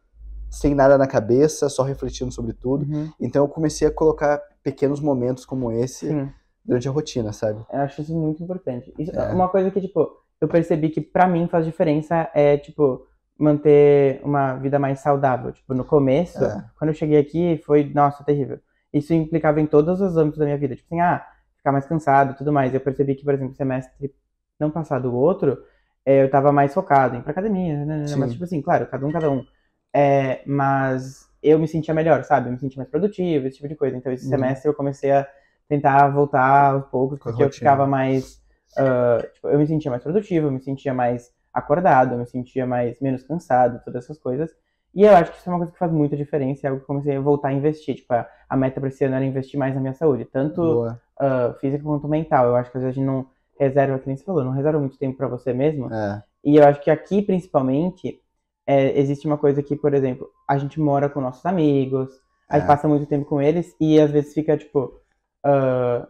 sem nada na cabeça, só refletindo sobre tudo. Uhum. Então eu comecei a colocar pequenos momentos como esse Sim. durante a rotina, sabe? Eu acho isso muito importante. Isso, É. Uma coisa que, tipo, eu percebi que pra mim faz diferença é, tipo, manter uma vida mais saudável. Tipo, no começo, É. quando eu cheguei aqui, foi, nossa, terrível. Isso implicava em todos os âmbitos da minha vida. Tipo assim, ah, ficar mais cansado e tudo mais. Eu percebi que, por exemplo, semestre não passado o outro, eh, eu tava mais focado em ir pra academia, né? Sim. Mas, tipo assim, claro, cada um, cada um. É, mas eu me sentia melhor, sabe? Eu me sentia mais produtivo, esse tipo de coisa. Então, esse Uhum. semestre eu comecei a tentar voltar aos poucos, porque eu ficava mais. ah, tipo, eu me sentia mais produtivo, eu me sentia mais acordado, eu me sentia mais menos cansado, todas essas coisas. E eu acho que isso é uma coisa que faz muita diferença, é algo que eu comecei a voltar a investir. Tipo, a, a meta pra esse ano era investir mais na minha saúde, tanto ah, física quanto mental. Eu acho que às vezes a gente não reserva, que nem você falou, não reserva muito tempo pra você mesmo. É. E eu acho que aqui, principalmente, é, existe uma coisa que, por exemplo, a gente mora com nossos amigos, aí É. passa muito tempo com eles e às vezes fica, tipo, ah,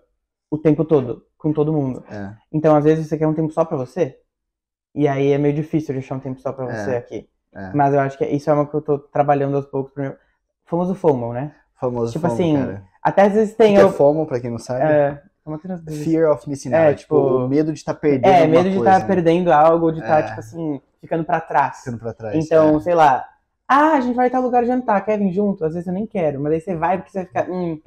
o tempo todo com todo mundo. É. Então, às vezes, você quer um tempo só pra você, e aí é meio difícil de achar um tempo só pra É. você aqui. É. Mas eu acho que isso é uma que eu tô trabalhando aos poucos. Pro meu... Fomos o FOMO, né? Famoso Tipo FOMO, assim, cara. Até às vezes tem... que é Eu, FOMO, pra quem não sabe? é, é? Fear of missing É, out. tipo, tipo, o medo de estar perdendo É, medo de estar né? perdendo algo, de estar, É. tipo assim, ficando pra trás. Ficando pra trás. Então, é. sei lá, ah, a gente vai em tal lugar jantar, quer vir junto? Às vezes eu nem quero, mas aí você vai porque você fica, hum,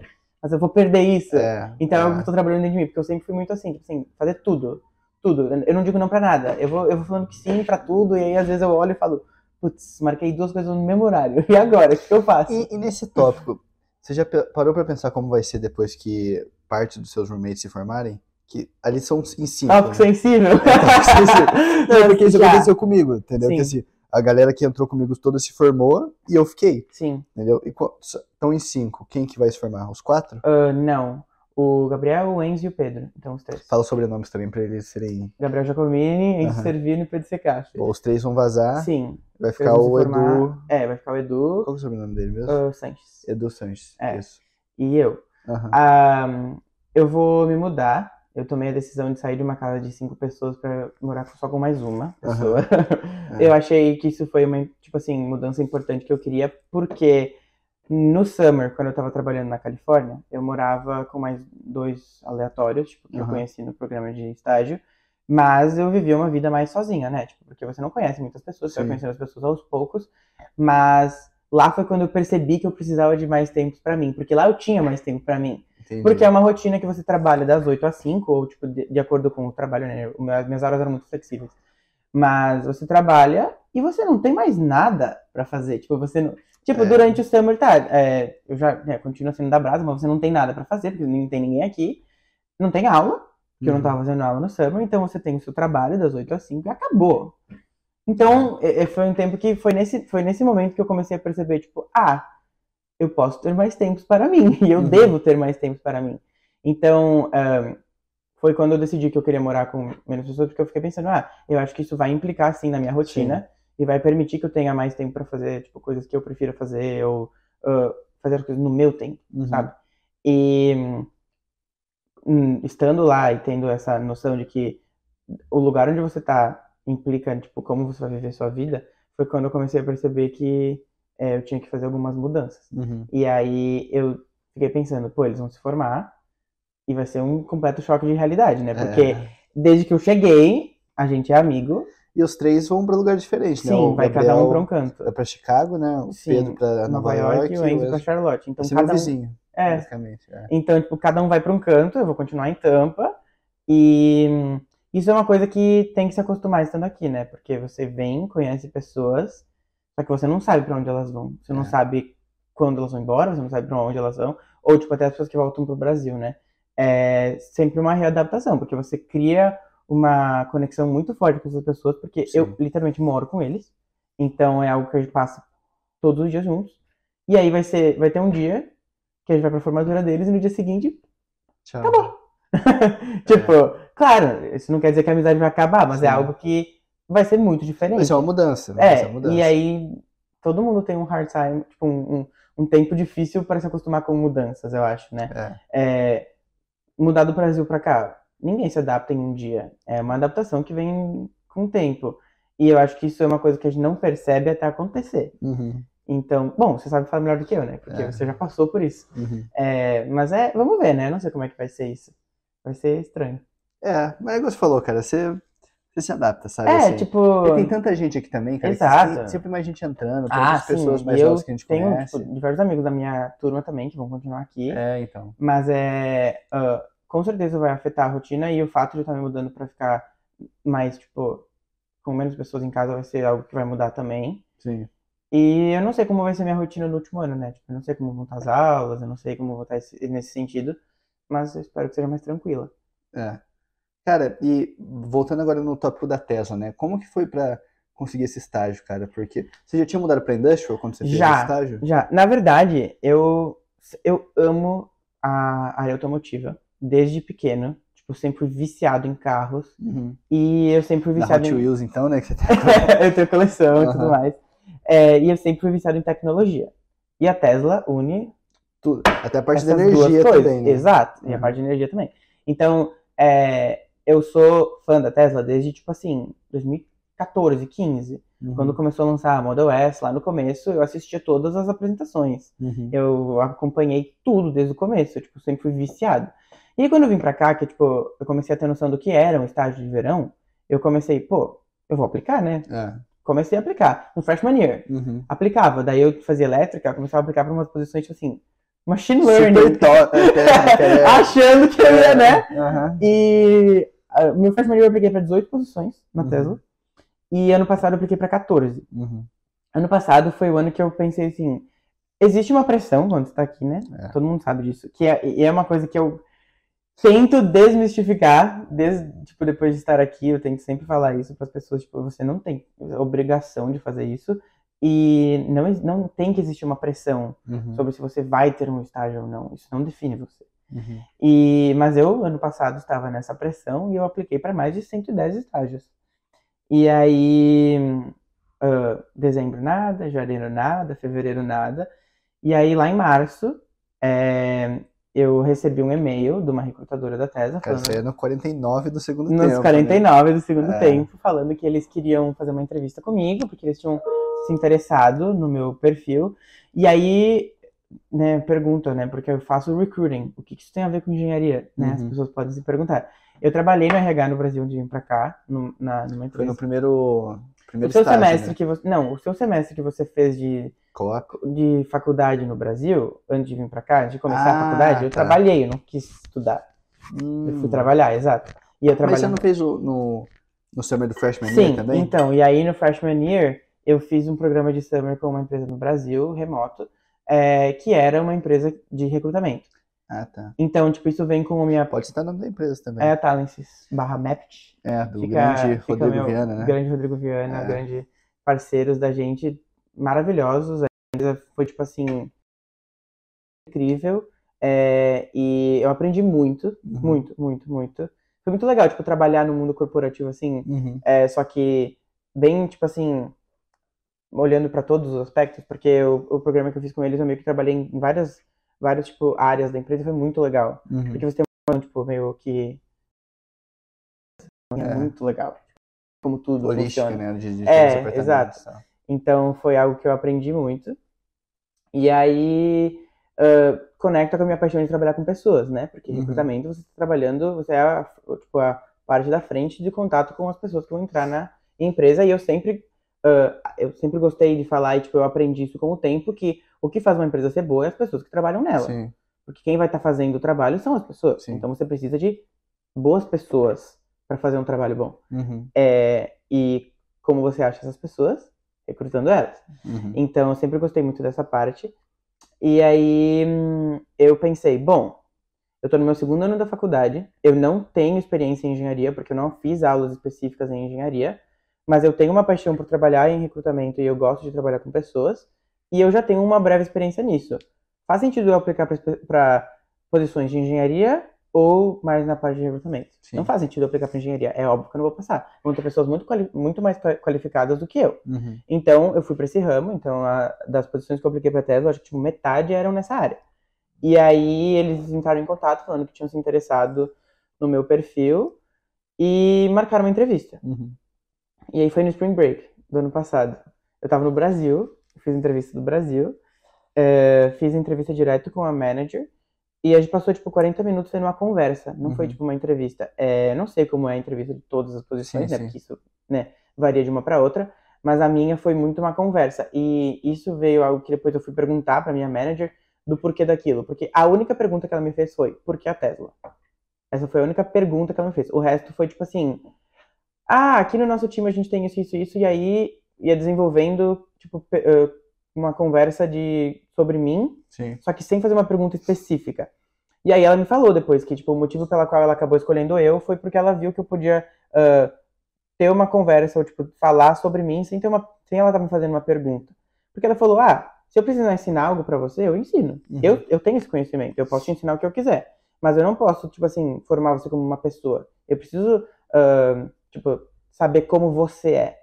mas eu vou perder isso. É, Então é é. eu tô trabalhando dentro de mim, porque eu sempre fui muito assim, tipo assim, fazer tudo. Tudo. Eu não digo não pra nada. Eu vou, eu vou falando que sim pra tudo, e aí às vezes eu olho e falo, putz, marquei duas coisas no mesmo horário. E agora? O que eu faço? E, e nesse tópico, você já parou pra pensar como vai ser depois que parte dos seus roommates se formarem? Que ali são em cinco. Tópico né? sensível. Não, porque isso Já. aconteceu comigo, entendeu? Sim. Porque assim, a galera que entrou comigo toda se formou e eu fiquei, Sim. entendeu? E estão em cinco. Quem que vai se formar? Os quatro? Ah, não. O Gabriel, o Enzo e o Pedro. Então os três. Fala sobrenomes também pra eles serem. Gabriel Giacomini, Enzo Aham. Servino e Pedro Secacho. Bom, os três vão vazar. Sim. Vai ficar o formar- Edu. É, vai ficar o Edu, Qual que é o sobrenome dele mesmo? ah, Sanches. Edu Sanches. É. Isso. E eu. Aham. Ah, eu vou me mudar. Eu tomei a decisão de sair de uma casa de cinco pessoas pra morar só com mais uma pessoa. É. Eu achei que isso foi uma, tipo assim, mudança importante que eu queria, porque no summer, quando eu tava trabalhando na Califórnia, eu morava com mais dois aleatórios, tipo, que eu Aham. conheci no programa de estágio, mas eu vivia uma vida mais sozinha, né? Tipo, porque você não conhece muitas pessoas, você vai conhecendo as pessoas aos poucos, mas lá foi quando eu percebi que eu precisava de mais tempo pra mim, porque lá eu tinha mais tempo pra mim. Entendi. Porque é uma rotina que você trabalha das 8 às 5, ou tipo, de, de acordo com o trabalho, né? As minhas horas eram muito flexíveis. Mas você trabalha e você não tem mais nada pra fazer. Tipo, você não. Tipo, É. durante o summer, tá? é, eu já né, continuo sendo da Brasa, mas você não tem nada pra fazer, porque não tem ninguém aqui. Não tem aula, porque eu não Uhum. tava fazendo aula no summer, então você tem o seu trabalho das 8 às 5 e acabou. Então, é, é, foi um tempo que foi nesse, foi nesse momento que eu comecei a perceber, tipo, ah, eu posso ter mais tempos para mim, e eu Uhum. devo ter mais tempos para mim. Então, ahn, foi quando eu decidi que eu queria morar com menos pessoas, porque eu fiquei pensando, ah, eu acho que isso vai implicar, sim, na minha rotina, e vai permitir que eu tenha mais tempo para fazer, tipo, coisas que eu prefiro fazer, ou ah, fazer as coisas no meu tempo Uhum. sabe? E hum, estando lá e tendo essa noção de que o lugar onde você tá implica, tipo, como você vai viver sua vida, foi quando eu comecei a perceber que é, eu tinha que fazer algumas mudanças. Uhum. E aí eu fiquei pensando, pô, eles vão se formar e vai ser um completo choque de realidade, né? Porque É. desde que eu cheguei, a gente é amigo, E os três vão pra lugar diferente, né? sim, O vai cada Gabriel um pra um canto. vai pra Chicago, né? O Sim, Pedro pra Nova, York, e o Enzo pra Charlotte. Então é cada um, vizinho, é, basicamente. é. Então, tipo, cada um vai para um canto, eu vou continuar em Tampa. E isso é uma coisa que tem que se acostumar estando aqui, né? Porque você vem, conhece pessoas, só que você não sabe para onde elas vão. Você não É. sabe quando elas vão embora, você não sabe para onde elas vão. Ou, tipo, até as pessoas que voltam pro Brasil, né? É sempre uma readaptação, porque você cria uma conexão muito forte com essas pessoas, porque Sim. eu literalmente moro com eles. Então é algo que a gente passa todos os dias juntos. E aí vai ser, vai ter um dia que a gente vai pra formatura deles e no dia seguinte Tchau. Acabou. tipo, claro, isso não quer dizer que a amizade vai acabar, mas é Sim. algo que vai ser muito diferente. Vai ser uma mudança. ser É, uma mudança. e aí todo mundo tem um hard time, tipo, um, um, um tempo difícil para se acostumar com mudanças, eu acho, né? É. É, mudar do Brasil pra cá ninguém se adapta em um dia. É uma adaptação que vem com o tempo. E eu acho que isso é uma coisa que a gente não percebe até acontecer. Uhum. Então, bom, você sabe falar melhor do que eu, né? Porque É. você já passou por isso. Uhum. É, mas é, vamos ver, né? Eu não sei como é que vai ser isso. Vai ser estranho. É, mas é igual você falou, cara, você, você se adapta, sabe? É, assim. tipo. Porque tem tanta gente aqui também, cara, Exato. sempre mais gente entrando, tem Ah, outras pessoas sim. mais novas que a gente tenho conhece. tipo, diversos amigos da minha turma também que vão continuar aqui. É, então. Mas é. ah, com certeza vai afetar a rotina e o fato de eu estar me mudando pra ficar mais, tipo, com menos pessoas em casa vai ser algo que vai mudar também. Sim. E eu não sei como vai ser minha rotina no último ano, né? Tipo, eu não sei como vão estar as aulas, eu não sei como vou estar esse- nesse sentido, mas eu espero que seja mais tranquila. É. Cara, e voltando agora no tópico da Tesla, né? Como que foi pra conseguir esse estágio, cara? Porque você já tinha mudado pra Industrial quando você fez Já. esse estágio? Já, na verdade, eu, eu amo a área automotiva desde pequeno. Tipo, sempre viciado em carros Uhum. e eu sempre fui Da viciado Hot em. Wheels, então, né? Que você tá... eu tenho coleção e tudo mais. É, e eu sempre fui viciado em tecnologia. E a Tesla une Tudo. Até a parte da energia também, né? Exato, e a Uhum. parte de energia também. Então, é, eu sou fã da Tesla desde, tipo assim, 2014, 15. Uhum. Quando começou a lançar a Model S, lá no começo, eu assistia todas as apresentações. Uhum. Eu acompanhei tudo desde o começo, eu, tipo, sempre fui viciado. E quando eu vim pra cá, que, tipo, eu comecei a ter noção do que era um estágio de verão, eu comecei, pô, eu vou aplicar, né? É. Comecei a aplicar, no freshman year. Uhum. Aplicava, daí eu fazia elétrica, começava a aplicar pra umas posições, tipo assim, machine learning. Top. até- até- achando que eu ia, né? Aham. E ah, meu freshman year eu apliquei pra 18 posições na Uhum. Tesla. E ano passado eu apliquei pra 14. Uhum. Ano passado foi o ano que eu pensei assim, existe uma pressão quando você tá aqui, né? É. Todo mundo sabe disso. Que é, e é uma coisa que eu tento desmistificar, desde, tipo, depois de estar aqui, eu tento sempre falar isso para as pessoas, tipo, você não tem obrigação de fazer isso e não, não tem que existir uma pressão Uhum. sobre se você vai ter um estágio ou não. Isso não define você. Uhum. E, mas eu, ano passado, estava nessa pressão e eu apliquei para mais de 110 estágios. E aí, ah, dezembro nada, janeiro nada, fevereiro nada. E aí, lá em março, é, eu recebi um e-mail de uma recrutadora da Tesla Cara, falando isso aí é no 49 do segundo nos tempo. né? 49 do segundo É. tempo, falando que eles queriam fazer uma entrevista comigo, porque eles tinham se interessado no meu perfil. E aí, né, perguntam, né, porque eu faço recruiting, o que que isso tem a ver com engenharia, né? As Uhum. pessoas podem se perguntar. Eu trabalhei no RH no Brasil de vir pra cá, no, na, numa Foi empresa. no primeiro, O primeiro seu estágio, semestre né? que você, não, o seu semestre que você fez de, De faculdade no Brasil, antes de vir pra cá, antes de começar Ah, a faculdade, eu tá. trabalhei, eu não quis estudar. Eu Hum. fui trabalhar, exato. E eu Mas trabalhei você não fez o, no, no Summer do Freshman Sim, Year também? então, e aí no freshman year eu fiz um programa de summer com uma empresa no Brasil, remoto, é, que era uma empresa de recrutamento. Ah, tá. Então, tipo, isso vem com a minha... Pode citar o nome da empresa também. É a Talences barra Mapt. É, do Fica, grande fica Rodrigo meu Viana, né? grande Rodrigo Viana, É. grande parceiros da gente, maravilhosos. A empresa foi, tipo assim, incrível. é, e eu aprendi muito, Uhum. muito, muito, muito. Foi muito legal, tipo, trabalhar no mundo corporativo, assim, Uhum. é, só que bem, tipo assim, olhando para todos os aspectos, porque o, o programa que eu fiz com eles, eu meio que trabalhei em várias, várias, tipo, áreas da empresa, foi muito legal. Uhum. Porque você tem uma, tipo, meio que... É, muito legal. Como tudo Holística, funciona. né? De, de É, exato. Então, foi algo que eu aprendi muito. E aí, ah, conecta com a minha paixão de trabalhar com pessoas, né? Porque Uhum. recrutamento, você está trabalhando, você é a, tipo, a parte da frente de contato com as pessoas que vão entrar na empresa. E eu sempre, ah, eu sempre gostei de falar, e tipo, eu aprendi isso com o tempo, que o que faz uma empresa ser boa é as pessoas que trabalham nela. Sim. Porque quem vai estar fazendo o trabalho são as pessoas. Sim. Então, você precisa de boas pessoas para fazer um trabalho bom. Uhum. É, e como você acha essas pessoas? Recrutando elas. Uhum. Então, eu sempre gostei muito dessa parte. E aí, hum, eu pensei, bom, eu tô no meu segundo ano da faculdade, eu não tenho experiência em engenharia, porque eu não fiz aulas específicas em engenharia, mas eu tenho uma paixão por trabalhar em recrutamento e eu gosto de trabalhar com pessoas, e eu já tenho uma breve experiência nisso. Faz sentido eu aplicar para posições de engenharia ou mais na parte de recrutamento? Sim. Não faz sentido eu aplicar para engenharia, é óbvio que eu não vou passar. Vão ter pessoas muito, muito mais qua- qualificadas do que eu. Uhum. Então, eu fui para esse ramo. Então, a- das posições que eu apliquei para Tesla, acho que tipo, metade eram nessa área. E aí, eles entraram em contato falando que tinham se interessado no meu perfil e marcaram uma entrevista. Uhum. E aí foi no Spring Break do ano passado. Eu tava no Brasil, fiz entrevista do Brasil, é, fiz entrevista direto com a manager e a gente passou, tipo, 40 minutos tendo uma conversa. Não foi, Uhum. tipo, uma entrevista. É, não sei como é a entrevista de todas as posições, Sim, né? sim. Porque isso, né, varia de uma para outra. Mas a minha foi muito uma conversa. E isso veio algo que depois eu fui perguntar pra minha manager do porquê daquilo. Porque a única pergunta que ela me fez foi, por que a Tesla? Essa foi a única pergunta que ela me fez. O resto foi, tipo assim, ah, aqui no nosso time a gente tem isso, isso, isso. E aí ia desenvolvendo, tipo, uma conversa de, sobre mim Sim. só que sem fazer uma pergunta específica. E aí ela me falou depois que, tipo, o motivo pela qual ela acabou escolhendo eu foi porque ela viu que eu podia ah, ter uma conversa, ou, tipo, falar sobre mim sem ter uma, sem ela estar me fazendo uma pergunta. Porque ela falou, ah, se eu precisar ensinar algo pra você, eu ensino. Uhum. Eu, eu tenho esse conhecimento, eu posso te ensinar o que eu quiser. Mas eu não posso, tipo assim, formar você como uma pessoa. Eu preciso, ah, tipo, saber como você é.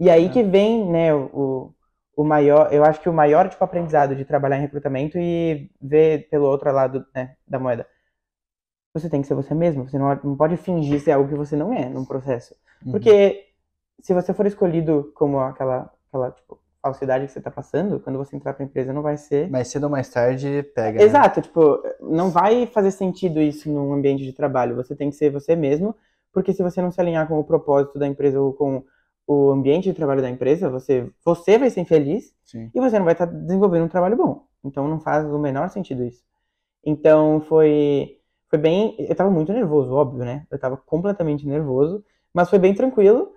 E aí É. que vem, né, o, o maior, eu acho que o maior, tipo, aprendizado de trabalhar em recrutamento e ver pelo outro lado, né, da moeda. Você tem que ser você mesmo, você não, não pode fingir ser algo que você não é num processo. Uhum. Porque se você for escolhido como aquela, aquela tipo, falsidade que você tá passando, quando você entrar pra empresa não vai ser Mais cedo ou mais tarde pega. né? Exato, tipo, não vai fazer sentido isso num ambiente de trabalho. Você tem que ser você mesmo, porque se você não se alinhar com o propósito da empresa ou com o ambiente de trabalho da empresa, você, você vai ser infeliz Sim. e você não vai estar desenvolvendo um trabalho bom. Então não faz o menor sentido isso. Então foi foi bem, eu tava muito nervoso, óbvio, né? Eu tava completamente nervoso, mas foi bem tranquilo.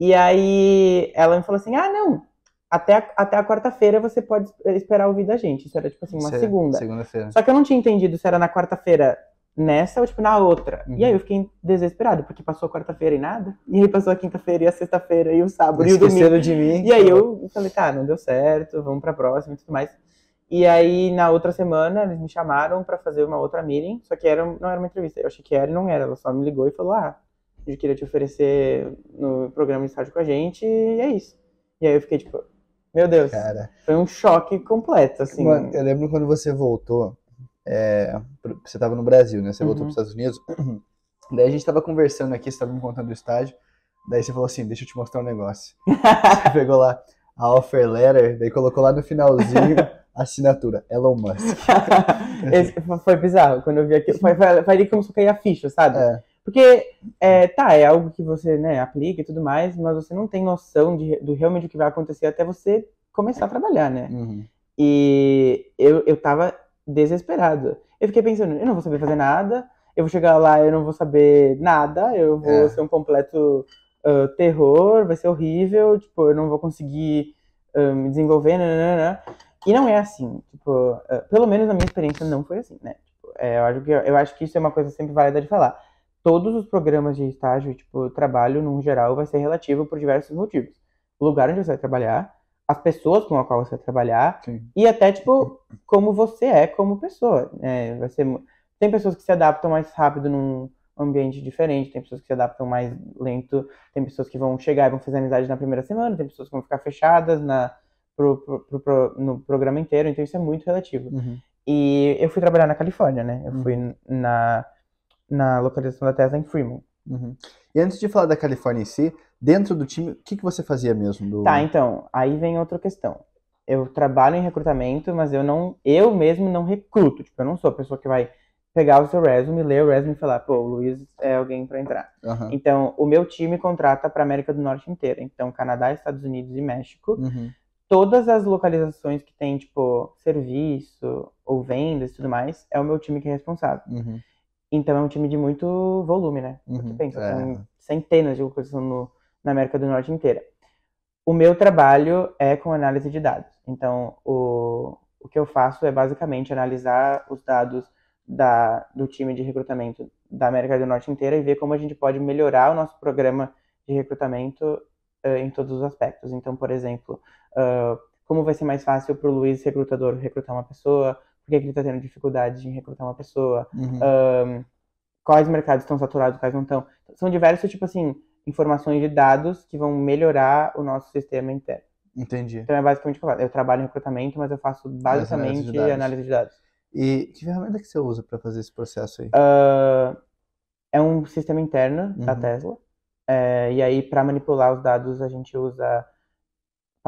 E aí ela me falou assim: "Ah, não. Até a, até a quarta-feira você pode esperar ouvir da gente". Isso era tipo assim, uma segunda. Segunda-feira. Só que eu não tinha entendido se era na quarta-feira nessa ou tipo na outra. Uhum. E aí eu fiquei desesperado, porque passou a quarta-feira e nada. E aí passou a quinta-feira e a sexta-feira e o sábado e o domingo. De mim. E aí eu falei, tá, não deu certo, vamos pra próxima e tudo mais. E aí na outra semana eles me chamaram pra fazer uma outra meeting, só que era, não era uma entrevista. Eu achei que era e não era. Ela só me ligou e falou, ah, gente queria te oferecer no programa de estágio com a gente e é isso. E aí eu fiquei tipo, meu Deus, Cara, foi um choque completo, assim. Mano, eu lembro quando você voltou, é, você tava no Brasil, né? Você voltou Uhum. para os Estados Unidos. Daí a gente tava conversando aqui, você tava me contando do estágio. Daí você falou assim, deixa eu te mostrar um negócio. Você pegou lá a offer letter, daí colocou lá no finalzinho a assinatura, Elon Musk. Esse foi- foi bizarro. Quando eu vi aquilo, foi, foi, foi ali que começou a cair a ficha, sabe? É, Porque, é, tá, é algo que você, né, aplica e tudo mais, mas você não tem noção de, do realmente o que vai acontecer até você começar a trabalhar, né? uhum. E eu, eu tava desesperado. Eu fiquei pensando, eu não vou saber fazer nada, eu vou chegar lá, eu não vou saber nada, eu vou É. ser um completo ah, terror, vai ser horrível, tipo, eu não vou conseguir ah, me desenvolver, nananana. E não é assim, tipo, ah, pelo menos na minha experiência não foi assim, né? Tipo, é, eu, acho que, eu acho que isso é uma coisa sempre válida de falar. Todos os programas de estágio, tipo, trabalho, num geral, vai ser relativo por diversos motivos. O lugar onde você vai trabalhar, as pessoas com a qual você vai trabalhar, Sim. e até, tipo, como você é como pessoa. né? vai ser... Tem pessoas que se adaptam mais rápido num ambiente diferente, tem pessoas que se adaptam mais lento, tem pessoas que vão chegar e vão fazer amizade na primeira semana, tem pessoas que vão ficar fechadas na, pro- pro- pro- no programa inteiro, então isso é muito relativo. Uhum. E eu fui trabalhar na Califórnia, né? Eu Uhum. fui na, na localização da Tesla em Fremont. Uhum. E antes de falar da Califórnia em si, dentro do time, o que, que você fazia mesmo? Do... Tá, então, aí vem outra questão. Eu trabalho em recrutamento, mas eu não, eu mesmo não recruto. Tipo, eu não sou a pessoa que vai pegar o seu resume, ler o resume e falar, pô, o Luiz é alguém pra entrar. Aham. Então, o meu time contrata pra América do Norte inteira. Então, Canadá, Estados Unidos e México. Uhum. Todas as localizações que tem, tipo, serviço ou vendas e tudo mais, é o meu time que é responsável. Uhum. Então, é um time de muito volume, né? Uhum. Pensa, É. tem centenas de localizações no, na América do Norte inteira. O meu trabalho é com análise de dados. Então, o, o que eu faço é basicamente analisar os dados da, do time de recrutamento da América do Norte inteira e ver como a gente pode melhorar o nosso programa de recrutamento eh, em todos os aspectos. Então, por exemplo, ah, como vai ser mais fácil para o Luiz, recrutador, recrutar uma pessoa? Por que, ele está tendo dificuldade em recrutar uma pessoa? Uhum. Ahn, quais mercados estão saturados, quais não estão. São diversos, tipo assim, informações de dados que vão melhorar o nosso sistema interno. Entendi. Então é basicamente o que eu faço. Eu trabalho em recrutamento, mas eu faço basicamente de dados. análise de dados. E que ferramenta que você usa para fazer esse processo aí? Ah, É um sistema interno da Uhum. Tesla. É, e aí, para manipular os dados, a gente usa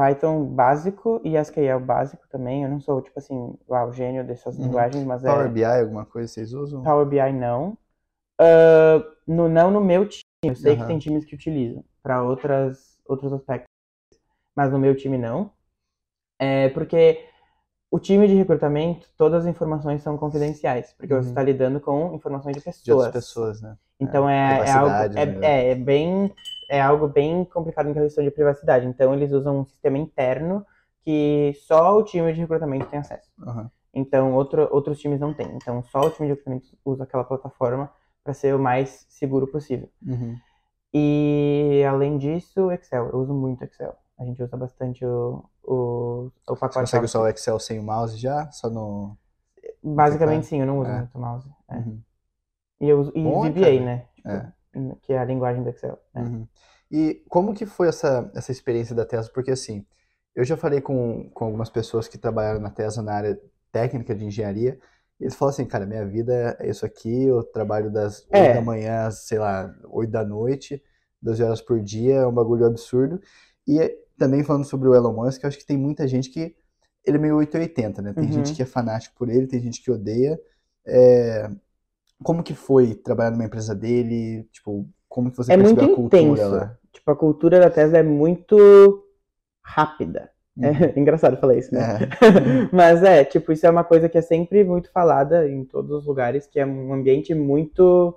Python básico e SQL básico também. Eu não sou, tipo assim, o gênio dessas Uhum. linguagens, mas Power é. BI, alguma coisa vocês usam? Power BI não. Ah, no, não no meu time. Eu sei que Aham. tem times que utilizam para outras outros aspectos, mas no meu time não. É porque o time de recrutamento, todas as informações são confidenciais, porque você Uhum. está lidando com informações de pessoas. De outras pessoas, né? Então é, é algo privacidade, é, né? é, é bem é algo bem complicado em questão de privacidade. Então eles usam um sistema interno que só o time de recrutamento tem acesso. Aham. Então outro, outros times não têm. Então só o time de recrutamento usa aquela plataforma para ser o mais seguro possível. Uhum. E além disso, Excel. Eu uso muito Excel. A gente usa bastante o, o, o Você pacote. consegue Office. usar o Excel sem o mouse já? Só no. Basicamente sim, eu não uso É. muito mouse. É. Uhum. E eu uso e Bom, VBA, cara. né? Tipo, É. Que é a linguagem do Excel. né? Uhum. E como que foi essa, essa experiência da Tesla? Porque assim, eu já falei com, com algumas pessoas que trabalharam na Tesla na área técnica de engenharia, e eles falam assim, cara, minha vida é isso aqui, eu trabalho das 8 É. da manhã, sei lá, 8 da noite, 12 horas por dia, é um bagulho absurdo. E também falando sobre o Elon Musk, eu acho que tem muita gente que ele é meio 880, né? Tem Uhum. gente que é fanático por ele, tem gente que odeia. É, Como que foi trabalhar numa empresa dele? Tipo, como que você É muito a cultura intenso. lá? Tipo, a cultura da Tesla é muito rápida. Uhum. É engraçado falar isso, né? É. Mas é, tipo, isso é uma coisa que é sempre muito falada em todos os lugares, que é um ambiente muito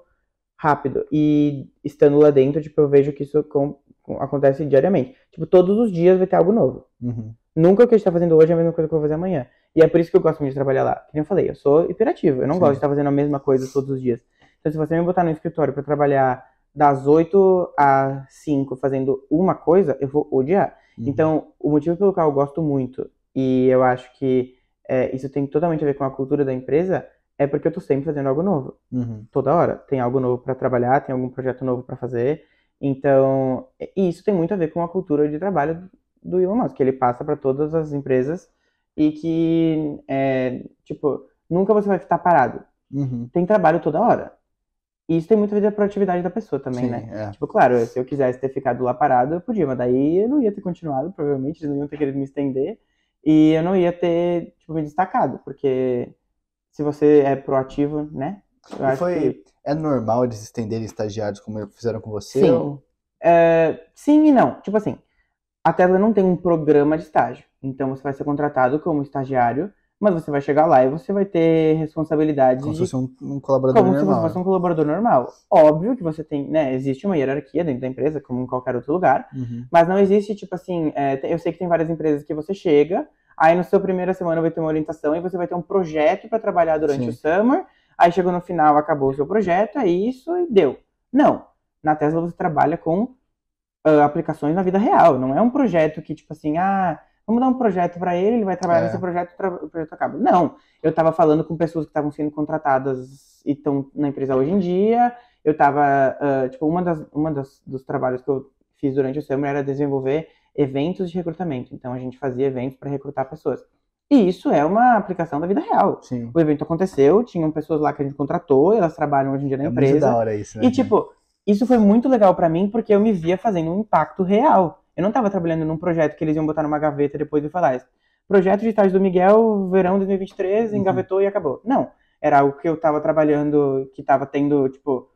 rápido. E estando lá dentro, tipo, eu vejo que isso com- com- acontece diariamente. Tipo, todos os dias vai ter algo novo. Uhum. Nunca o que a gente tá fazendo hoje é a mesma coisa que eu vou fazer amanhã. E é por isso que eu gosto muito de trabalhar lá. Como eu falei, eu sou hiperativo. Eu não Sim. gosto de estar fazendo a mesma coisa todos os dias. Então, se você me botar no escritório pra trabalhar das 8 às 5 fazendo uma coisa, eu vou odiar. Uhum. Então, o motivo pelo qual eu gosto muito, e eu acho que é, isso tem totalmente a ver com a cultura da empresa, é porque eu tô sempre fazendo algo novo. Uhum. Toda hora. Tem algo novo pra trabalhar, tem algum projeto novo pra fazer. Então, e isso tem muito a ver com a cultura de trabalho do Elon Musk, que ele passa pra todas as empresas e que, é, tipo, nunca você vai estar parado. Uhum. Tem trabalho toda hora. E isso tem muito a ver com a produtividade da pessoa também, Sim, né? é. Tipo, claro, se eu quisesse ter ficado lá parado, eu podia, mas daí eu não ia ter continuado, provavelmente, eles não iam ter querido me estender, e eu não ia ter, tipo, me destacado, porque se você é proativo, né? Foi- que É normal eles estenderem estagiários como fizeram com você? sim. ou- É, sim e não. Tipo assim, a Tesla não tem um programa de estágio, então você vai ser contratado como estagiário, mas você vai chegar lá e você vai ter responsabilidade Como se de fosse um, um colaborador como se normal. você fosse um colaborador normal. Óbvio que você tem, né? Existe uma hierarquia dentro da empresa, como em qualquer outro lugar, Uhum. mas não existe, tipo assim, é, eu sei que tem várias empresas que você chega, aí no seu primeira semana vai ter uma orientação e você vai ter um projeto para trabalhar durante Sim. o summer, aí chegou no final, acabou o seu projeto, é isso e deu. Não. Na Tesla você trabalha com ah, aplicações na vida real, não é um projeto que, tipo assim, ah, vamos dar um projeto para ele, ele vai trabalhar É. nesse projeto, tra- o projeto acaba. Não. Eu tava falando com pessoas que estavam sendo contratadas e estão na empresa hoje em dia, eu tava, ah, tipo, uma das, uma das, dos trabalhos que eu fiz durante o summer era desenvolver eventos de recrutamento. Então a gente fazia eventos para recrutar pessoas. E isso é uma aplicação da vida real. Sim. O evento aconteceu, tinham pessoas lá que a gente contratou, elas trabalham hoje em dia na É muito empresa. da hora isso, né? E tipo, isso foi muito legal pra mim porque eu me via fazendo um impacto real. Eu não tava trabalhando num projeto que eles iam botar numa gaveta depois e falar, "Ah, projeto de estágio do Miguel, verão 2023, Uhum. engavetou e acabou. Não, era algo que eu tava trabalhando, que tava tendo, tipo,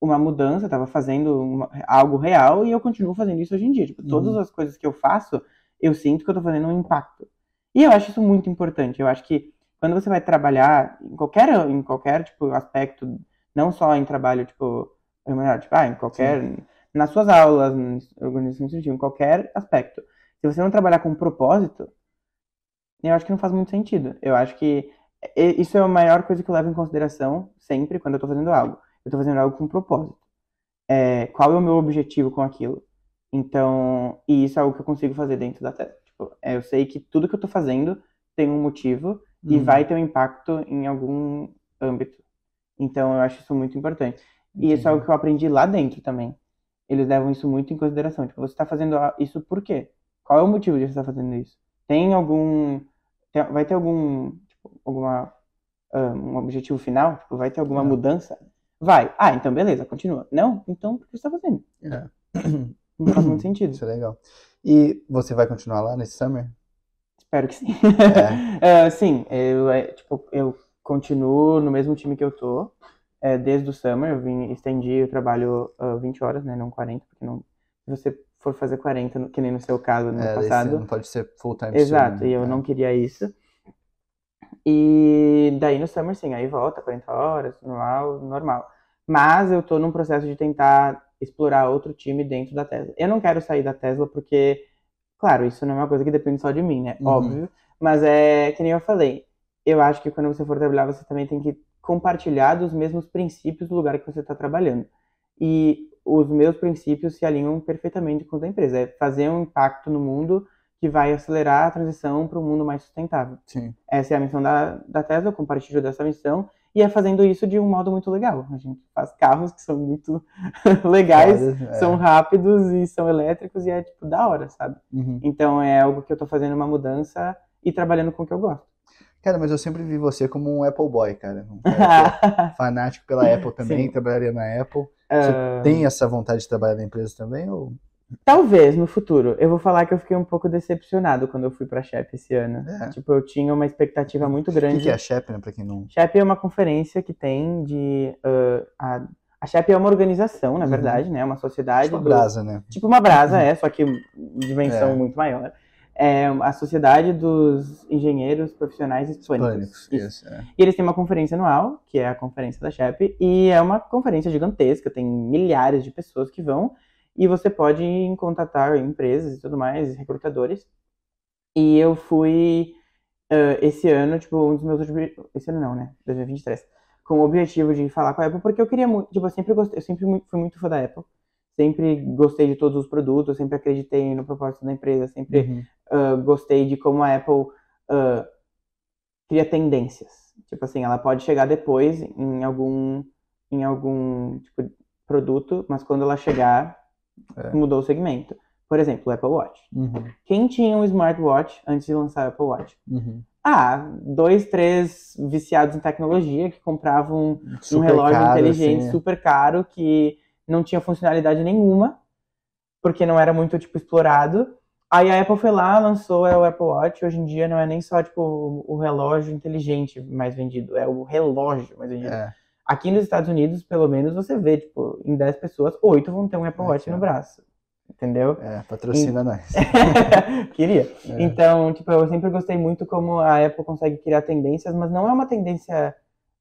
uma mudança, tava fazendo uma- algo real e eu continuo fazendo isso hoje em dia. Tipo, Uhum. todas as coisas que eu faço, eu sinto que eu tô fazendo um impacto. E eu acho isso muito importante. Eu acho que quando você vai trabalhar em qualquer, em qualquer tipo, aspecto, não só em trabalho, tipo, melhor, tipo, ah, em qualquer. Nas suas aulas, em organização estudantil, em qualquer aspecto. Se você não trabalhar com propósito, eu acho que não faz muito sentido. Eu acho que e- isso é a maior coisa que eu levo em consideração sempre quando eu tô fazendo algo. Eu tô fazendo algo com propósito. É, qual é o meu objetivo com aquilo? Então, e isso é algo que eu consigo fazer dentro da tese. Tipo, é, eu sei que tudo que eu tô fazendo tem um motivo e Uhum. vai ter um impacto em algum âmbito. Então, eu acho isso muito importante. E isso é algo que eu aprendi lá dentro também. Eles levam isso muito em consideração. Tipo, você está fazendo isso por quê? Qual é o motivo de você estar fazendo isso? Tem algum. tem- vai ter algum. Tipo, alguma. um objetivo final? Tipo, vai ter alguma Não. mudança? Vai. Ah, então beleza, continua. Não? Então por que você tá fazendo? É. Não faz muito sentido. Isso é legal. E você vai continuar lá nesse summer? Espero que sim. É. É, sim, eu, é, tipo, eu continuo no mesmo time que eu tô. É, desde o summer, eu vim, estendi o trabalho ah, 20 horas, né? Não 40, porque não, se você for fazer 40, no- que nem no seu caso no É, passado. não pode ser full time Exato, student, e eu né? não queria isso. E daí no summer, sim, aí volta 40 horas, normal, normal. Mas eu tô num processo de tentar explorar outro time dentro da Tesla. Eu não quero sair da Tesla porque, claro, isso não é uma coisa que depende só de mim, né? Uhum. Óbvio. Mas é que nem eu falei. Eu acho que quando você for trabalhar, você também tem que compartilhar dos mesmos princípios do lugar que você está trabalhando. E os meus princípios se alinham perfeitamente com os da empresa. É fazer um impacto no mundo que vai acelerar a transição para um mundo mais sustentável. Sim. Essa é a missão da, da Tesla, eu compartilho dessa missão. E é fazendo isso de um modo muito legal. A gente faz carros que são muito legais, é. são rápidos e são elétricos e é tipo da hora, sabe? Uhum. Então é algo que eu tô fazendo uma mudança e trabalhando com o que eu gosto. Cara, mas eu sempre vi você como um Apple Boy, cara. Um cara é fanático pela Apple também, Sim. trabalharia na Apple. Você Ah, tem essa vontade de trabalhar na empresa também? Ou... Talvez no futuro. Eu vou falar que eu fiquei um pouco decepcionado quando eu fui pra Shep esse ano. É. Tipo, eu tinha uma expectativa muito O grande. que, que é a Shep, né, pra quem não... Shep é uma conferência que tem de. ah, a, a Shep é uma organização, na Uhum. verdade, né? Uma sociedade. Tipo a dos- brasa, né? Tipo uma brasa, é, só que dimensão É. muito maior. É a Sociedade dos Engenheiros Profissionais Hispânicos. Pânicos. Isso. Isso, é. E eles têm uma conferência anual, que é a conferência da Shep, e é uma conferência gigantesca, tem milhares de pessoas que vão, e você pode contatar empresas e tudo mais, recrutadores. E eu fui ah, esse ano, tipo, um dos meus esse ano não, né? 2023, com o objetivo de falar com a Apple, porque eu queria muito, tipo, eu sempre gostei, eu sempre fui muito fã da Apple. Sempre gostei de todos os produtos, sempre acreditei no propósito da empresa, sempre Uhum. ah, gostei de como a Apple ah, cria tendências. Tipo assim, ela pode chegar depois em algum, em algum tipo, produto, mas quando ela chegar, É. mudou o segmento. Por exemplo, o Apple Watch. Uhum. Quem tinha um smartwatch antes de lançar o Apple Watch? Uhum. Ah, dois, três viciados em tecnologia que compravam um Super relógio caro, inteligente assim. super caro que não tinha funcionalidade nenhuma, porque não era muito, tipo, explorado. Aí a Apple foi lá, lançou é, o Apple Watch. Hoje em dia não é nem só, tipo, o relógio inteligente mais vendido, é o relógio mais vendido. É. Aqui nos Estados Unidos, pelo menos, você vê, tipo, em 10 pessoas, 8 vão ter um Apple É, Watch no é. braço. Entendeu? É, patrocina nós. Queria. É. Então, tipo, eu sempre gostei muito como a Apple consegue criar tendências, mas não é uma tendência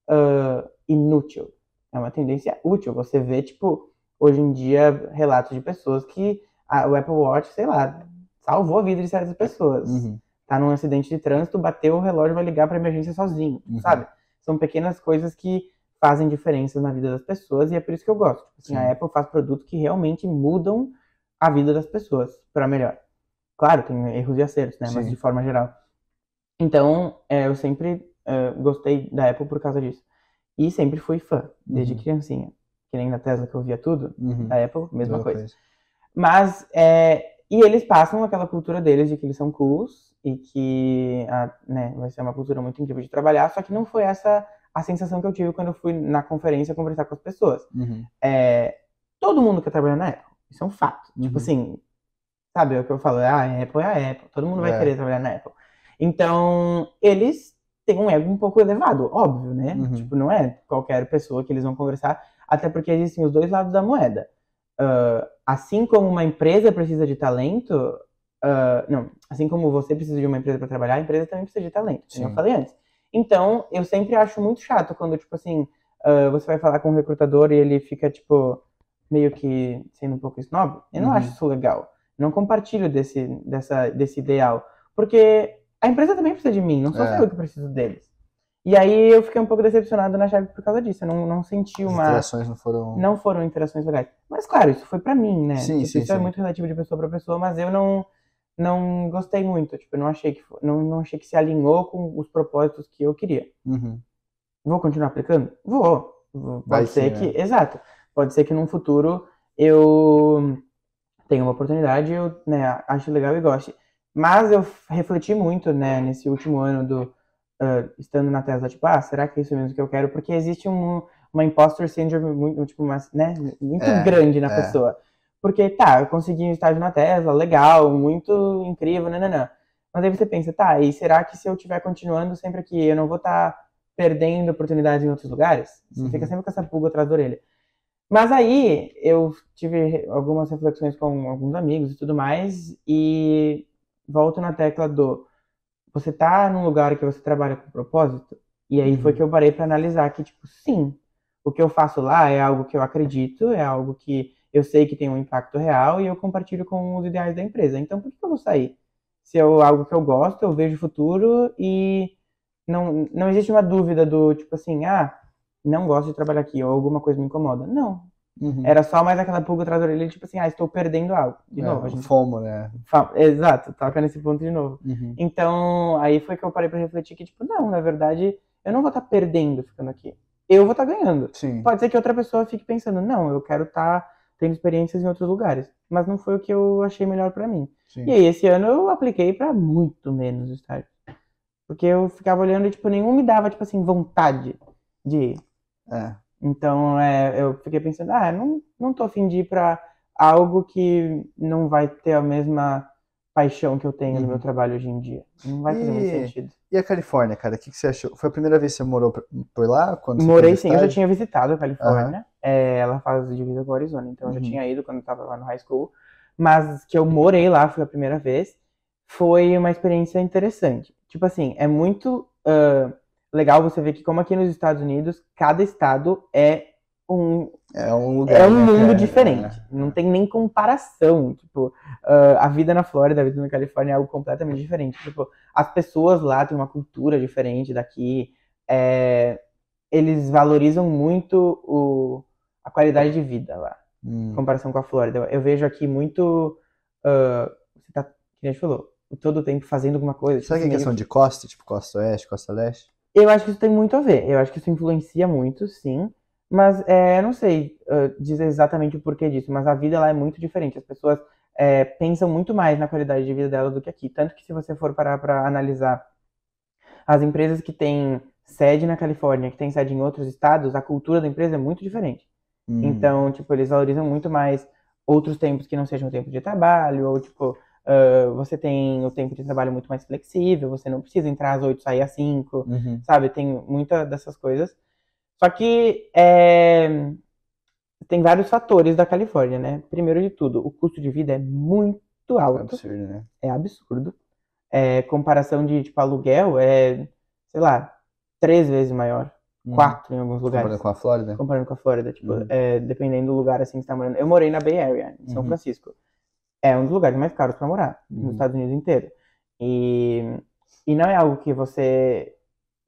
ah, inútil. É uma tendência útil. Você vê, tipo, hoje em dia, relatos de pessoas que a- o Apple Watch, sei lá, salvou a vida de certas pessoas. Uhum. Tá num acidente de trânsito, bateu o relógio, vai ligar pra emergência sozinho, Uhum. sabe? São pequenas coisas que fazem diferença na vida das pessoas e é por isso que eu gosto. Tipo assim, Sim. a Apple faz produtos que realmente mudam a vida das pessoas para melhor. Claro, tem erros e acertos, né? Mas Sim. de forma geral. Então, é, eu sempre é, gostei da Apple por causa disso. E sempre fui fã, desde Uhum. criancinha. Que nem na Tesla que eu via tudo, Uhum. da Apple, mesma Mesma coisa. Mas, é, e eles passam aquela cultura deles de que eles são cools e que a- né, vai ser uma cultura muito incrível de trabalhar, só que não foi essa a sensação que eu tive quando eu fui na conferência conversar com as pessoas. Uhum. É, todo mundo quer trabalhar na Apple, isso é um fato. Uhum. Tipo assim, sabe o que eu falo? Ah, a Apple é a Apple, todo mundo vai É. querer trabalhar na Apple. Então, eles têm um ego um pouco elevado, óbvio, né? Uhum. Tipo, não é qualquer pessoa que eles vão conversar, até porque existem os dois lados da moeda. Ah, assim como uma empresa precisa de talento, ah, não, assim como você precisa de uma empresa para trabalhar, a empresa também precisa de talento, como eu falei antes. Então, eu sempre acho muito chato quando, tipo assim, ah, você vai falar com um recrutador e ele fica, tipo, meio que sendo um pouco snob. Eu não Uhum. acho isso legal. Não compartilho desse, dessa, desse ideal. Porque a empresa também precisa de mim, não sou É. só eu que preciso deles. E aí eu fiquei um pouco decepcionado na chave por causa disso. Eu não, não senti As uma. interações não foram. Não foram interações legais. Mas claro, isso foi pra mim, né? Sim, Tipo, sim, isso é sim. muito relativo de pessoa pra pessoa, mas eu não não gostei muito. Tipo, eu não achei que não, não achei que se alinhou com os propósitos que eu queria. Uhum. Vou continuar aplicando? Vou. Pode Vai ser sim, que. Exato. Pode ser que num futuro eu tenha uma oportunidade, eu né, acho legal e goste. Mas eu refleti muito, né, nesse último ano do ah, estando na Tesla, tipo, ah, será que é isso mesmo que eu quero? Porque existe um- uma imposter syndrome muito, tipo, uma, né, muito É, grande na é. pessoa. Porque, tá, eu consegui um estágio na Tesla, legal, muito incrível, nananã. Mas aí você pensa, tá, e será que se eu estiver continuando sempre aqui, eu não vou estar perdendo oportunidades em outros lugares? Você Uhum. fica sempre com essa pulga atrás da orelha. Mas aí eu tive algumas reflexões com alguns amigos e tudo mais, e volto na tecla do você tá num lugar que você trabalha com propósito, e aí foi Uhum. que eu parei pra analisar que, tipo, sim, o que eu faço lá é algo que eu acredito, é algo que eu sei que tem um impacto real e eu compartilho com os ideais da empresa. Então, por que eu vou sair? Se é algo que eu gosto, eu vejo futuro e não, não existe uma dúvida do tipo assim, ah, não gosto de trabalhar aqui ou alguma coisa me incomoda. Não. Uhum. Era só mais aquela pulga atrás da orelha, tipo assim, ah, estou perdendo algo. De É, novo, a gente FOMO, né? Exato, toca nesse ponto de novo. Uhum. Então, aí foi que eu parei pra refletir que, tipo, não, na verdade, eu não vou estar perdendo ficando aqui. Eu vou estar ganhando. Sim. Pode ser que outra pessoa fique pensando, não, eu quero estar tendo experiências em outros lugares. Mas não foi o que eu achei melhor pra mim. Sim. E aí, esse ano eu apliquei pra muito menos estágios. Porque eu ficava olhando e, tipo, nenhum me dava, tipo assim, vontade de ir. É. Então, é, eu fiquei pensando, ah, não, não tô afim de ir pra algo que não vai ter a mesma paixão que eu tenho no Uhum. meu trabalho hoje em dia. Não vai fazer muito E- sentido. E a Califórnia, cara, o que, que você achou? Foi a primeira vez que você morou por- lá? Quando Morei sim, eu já tinha visitado a Califórnia. É, ela faz divisa com o Arizona, então eu Uhum. já tinha ido quando eu tava lá no high school. Mas que eu morei lá, foi a primeira vez, foi uma experiência interessante. Tipo assim, é muito ah, legal você ver que, como aqui nos Estados Unidos, cada estado é um, É um lugar. é um né, mundo cara? diferente. Não tem nem comparação. Tipo, ah, a vida na Flórida, a vida na Califórnia é algo completamente diferente. Tipo, as pessoas lá têm uma cultura diferente daqui. é, eles valorizam muito o, a qualidade de vida lá, É. Hum. em comparação com a Flórida. Eu, vejo aqui muito. ah, você tá, que a gente falou, todo o tempo fazendo alguma coisa. tipo Será que é questão de costa? Tipo, costa oeste, costa leste? Eu acho que isso tem muito a ver. Eu acho que isso influencia muito, sim. Mas é, eu não sei uh, dizer exatamente o porquê disso, mas a vida lá é muito diferente. As pessoas é, pensam muito mais na qualidade de vida delas do que aqui. Tanto que se você for parar para analisar as empresas que têm sede na Califórnia, que têm sede em outros estados, a cultura da empresa é muito diferente. Hum. Então, tipo, eles valorizam muito mais outros tempos que não sejam tempo de trabalho, ou tipo, ah, você tem o tempo de trabalho muito mais flexível, você não precisa entrar às 8 sair às 5 Uhum. sabe? Tem muita dessas coisas. Só que é, tem vários fatores da Califórnia, né? Primeiro de tudo, o custo de vida é muito alto, Absurdo, né? é absurdo. É, comparação de tipo aluguel é, sei lá, três vezes maior, Uhum. quatro em alguns lugares. Comparando com a Flórida? Comparando com a Flórida, tipo, Uhum. é, dependendo do lugar assim que você tá morando. Eu morei na Bay Area, em São Uhum. Francisco. É um dos lugares mais caros para morar, Uhum. nos Estados Unidos inteiro. E, e não é algo que você,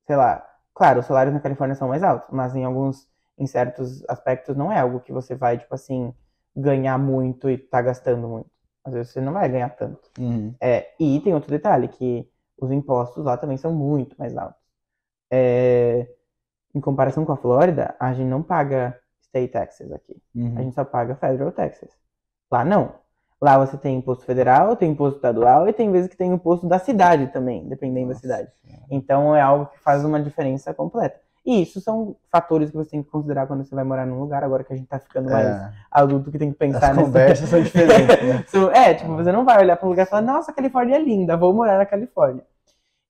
sei lá, claro, os salários na Califórnia são mais altos, mas em alguns, em certos aspectos não é algo que você vai, tipo assim, ganhar muito e tá gastando muito. Às vezes você não vai ganhar tanto. Uhum. É, e tem outro detalhe, que os impostos lá também são muito mais altos. É, em comparação com a Flórida, a gente não paga state taxes aqui. A Uhum. gente só paga federal taxes. Lá não. Lá você tem imposto federal, tem imposto estadual e tem vezes que tem imposto da cidade também, dependendo da Nossa cidade. Senhora. Então é algo que faz uma diferença completa. E isso são fatores que você tem que considerar quando você vai morar num lugar, agora que a gente tá ficando mais É, adulto que tem que pensar as nessa- conversas são diferentes, né? É, tipo, você não vai olhar para um lugar e falar, nossa, a Califórnia é linda, vou morar na Califórnia.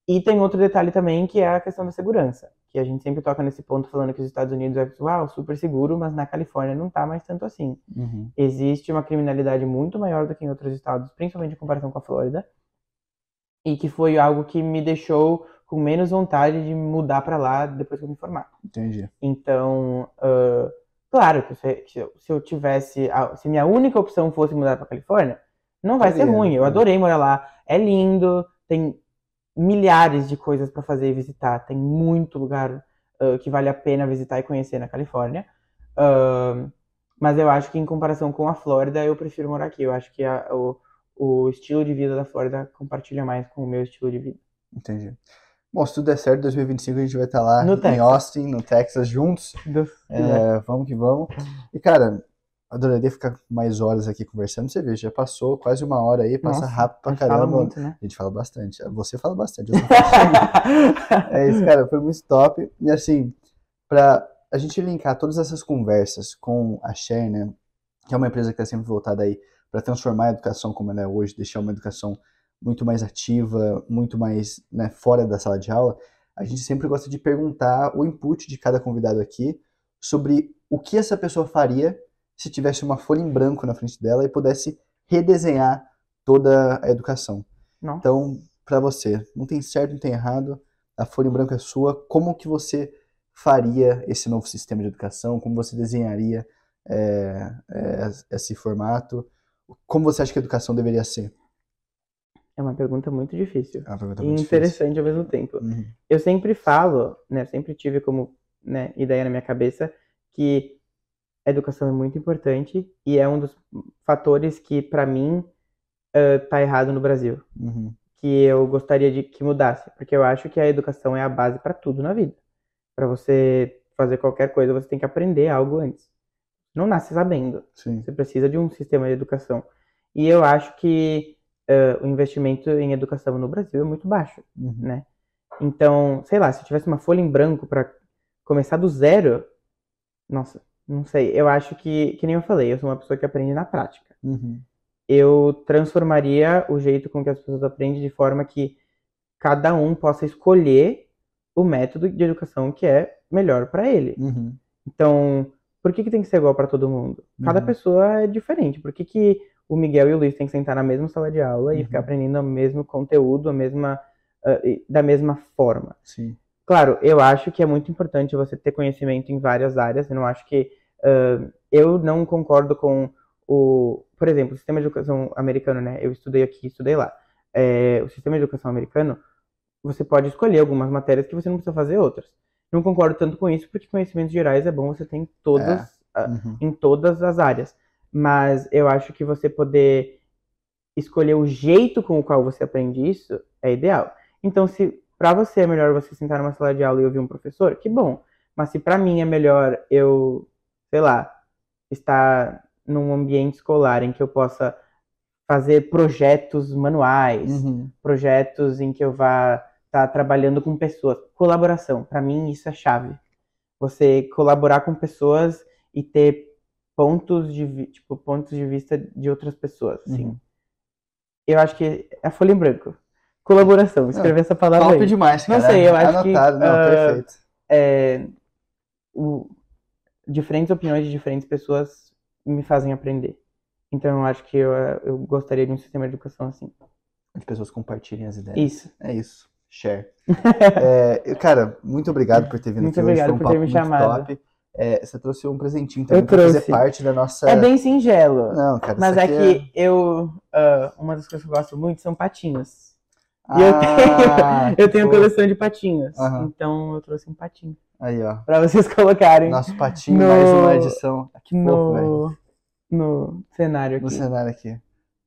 E tem outro detalhe também, que é a questão da segurança. Que a gente sempre toca nesse ponto falando que os Estados Unidos é, uau, super seguro, mas na Califórnia não tá mais tanto assim. Uhum. Existe uma criminalidade muito maior do que em outros estados, principalmente em comparação com a Flórida. E que foi algo que me deixou com menos vontade de mudar para lá depois que eu me formar. Entendi. Então, ah, claro que se, se eu- se eu tivesse, a- se minha única opção fosse mudar para Califórnia, não vai ser ruim. Eu né? adorei morar lá. É lindo, tem milhares de coisas para fazer e visitar. Tem muito lugar ah, que vale a pena visitar e conhecer na Califórnia. Ah, mas eu acho que em comparação com a Flórida, eu prefiro morar aqui. Eu acho que a- o, o estilo de vida da Flórida compartilha mais com o meu estilo de vida. Entendi. Bom, se tudo der certo, 2025 a gente vai estar lá No em Texas. Austin, no Texas, juntos. É, vamos que vamos. E, cara, adoraria ficar mais horas aqui conversando. Você vê, já passou quase uma hora aí, passa Nossa, rápido a pra gente fala caramba. muito, né? A gente fala bastante. Você fala bastante. falo. é isso, cara, foi muito top. E assim, pra a gente linkar todas essas conversas com a Share, né, que é uma empresa que está sempre voltada aí para transformar a educação como ela é hoje, deixar uma educação muito mais ativa, muito mais né, fora da sala de aula, a gente sempre gosta de perguntar o input de cada convidado aqui sobre o que essa pessoa faria se tivesse uma folha em branco na frente dela e pudesse redesenhar toda a educação. Não. Então, para você, não tem certo, não tem errado, a folha em branco é sua. Como que você faria esse novo sistema de educação? Como você desenharia é, é, esse formato? Como você acha que a educação deveria ser? É uma pergunta muito difícil. É uma pergunta E muito interessante ao mesmo tempo. difícil. Uhum. Eu sempre falo, né, sempre tive como né, ideia na minha cabeça que a educação é muito importante e é um dos fatores que, para mim, eh, tá errado no Brasil. Uhum. Que eu gostaria de que mudasse. Porque eu acho que a educação é a base para tudo na vida. Para você fazer qualquer coisa, você tem que aprender algo antes. Não nasce sabendo. Sim. Você precisa de um sistema de educação. E eu acho que eh, o investimento em educação no Brasil é muito baixo Uhum. né? Então, sei lá, se eu tivesse uma folha em branco para começar do zero, nossa, não sei. Eu acho que, que nem eu falei, eu sou uma pessoa que aprende na prática. Uhum. Eu transformaria o jeito com que as pessoas aprendem de forma que cada um possa escolher o método de educação que é melhor para ele. Uhum. Então, por que, que tem que ser igual para todo mundo? Cada Uhum. pessoa é diferente. Por que, que o Miguel e o Luiz têm que sentar na mesma sala de aula e Uhum. ficar aprendendo o mesmo conteúdo, a mesma, e- da mesma forma? Sim. Claro, eu acho que é muito importante você ter conhecimento em várias áreas. Eu não acho que. ah, eu não concordo com o. Por exemplo, o sistema de educação americano, né? Eu estudei aqui, estudei lá. É, o sistema de educação americano, você pode escolher algumas matérias que você não precisa fazer outras. Não concordo tanto com isso, porque conhecimentos gerais é bom você ter em todas, ah, Uhum. em todas as áreas. Mas eu acho que você poder escolher o jeito com o qual você aprende isso é ideal. Então, se para você é melhor você sentar numa sala de aula e ouvir um professor, que bom. Mas se para mim é melhor eu, sei lá, estar num ambiente escolar em que eu possa fazer projetos manuais, Uhum. projetos em que eu vá estar trabalhando com pessoas. Colaboração, para mim isso é chave. Você colaborar com pessoas e ter pontos de, tipo, pontos de vista de outras pessoas, assim. Uhum. Eu acho que é a folha em branco. Colaboração, escrever essa palavra Top aí. demais, Não cara. sei, eu acho que, Anotado, não, ah, perfeito. É, o- diferentes opiniões de diferentes pessoas me fazem aprender. Então eu acho que eu, eu gostaria de um sistema de educação assim. As pessoas compartilhem as ideias. Isso. É isso. Share. É, cara, muito obrigado por ter vindo Muito aqui hoje. obrigado Foi um por ter me chamado. top. É, você trouxe um presentinho também Eu pra fazer trouxe. parte da nossa. É bem singelo. Não, cara. Mas é que eu. ah, uma das coisas que eu gosto muito são patinhos. E eu Ah, tenho, eu tenho coleção de patinhos. Aham. Então eu trouxe um patinho. Aí, ó. Pra vocês colocarem Nosso patinho, No- mais uma edição. Que fofo, velho. no, no cenário No aqui. cenário aqui.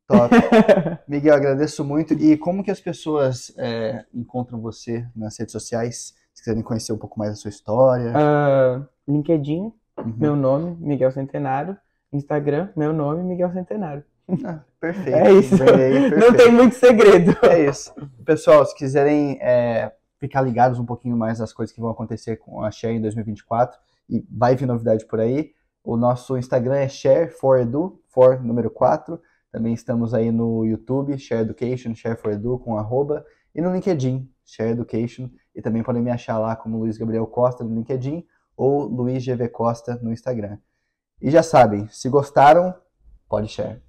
Top. Miguel, agradeço muito. E como que as pessoas é, encontram você nas redes sociais? Se quiserem conhecer um pouco mais da sua história. Ah, LinkedIn, Uhum. meu nome, Miguel Centenário. Instagram, meu nome, Miguel Centenário. Ah, perfeito. É isso. Bem aí, Não perfeito. tem muito segredo. É isso. Pessoal, se quiserem é, ficar ligados um pouquinho mais nas coisas que vão acontecer com a Share em 2024, e vai vir novidade por aí, o nosso Instagram é share4edu, for número 4. Também estamos aí no YouTube, Share Education, Share4edu com arroba, e no LinkedIn, Share Education, e também podem me achar lá como Luiz Gabriel Costa no LinkedIn ou Luiz GV Costa no Instagram. E já sabem, se gostaram, pode share.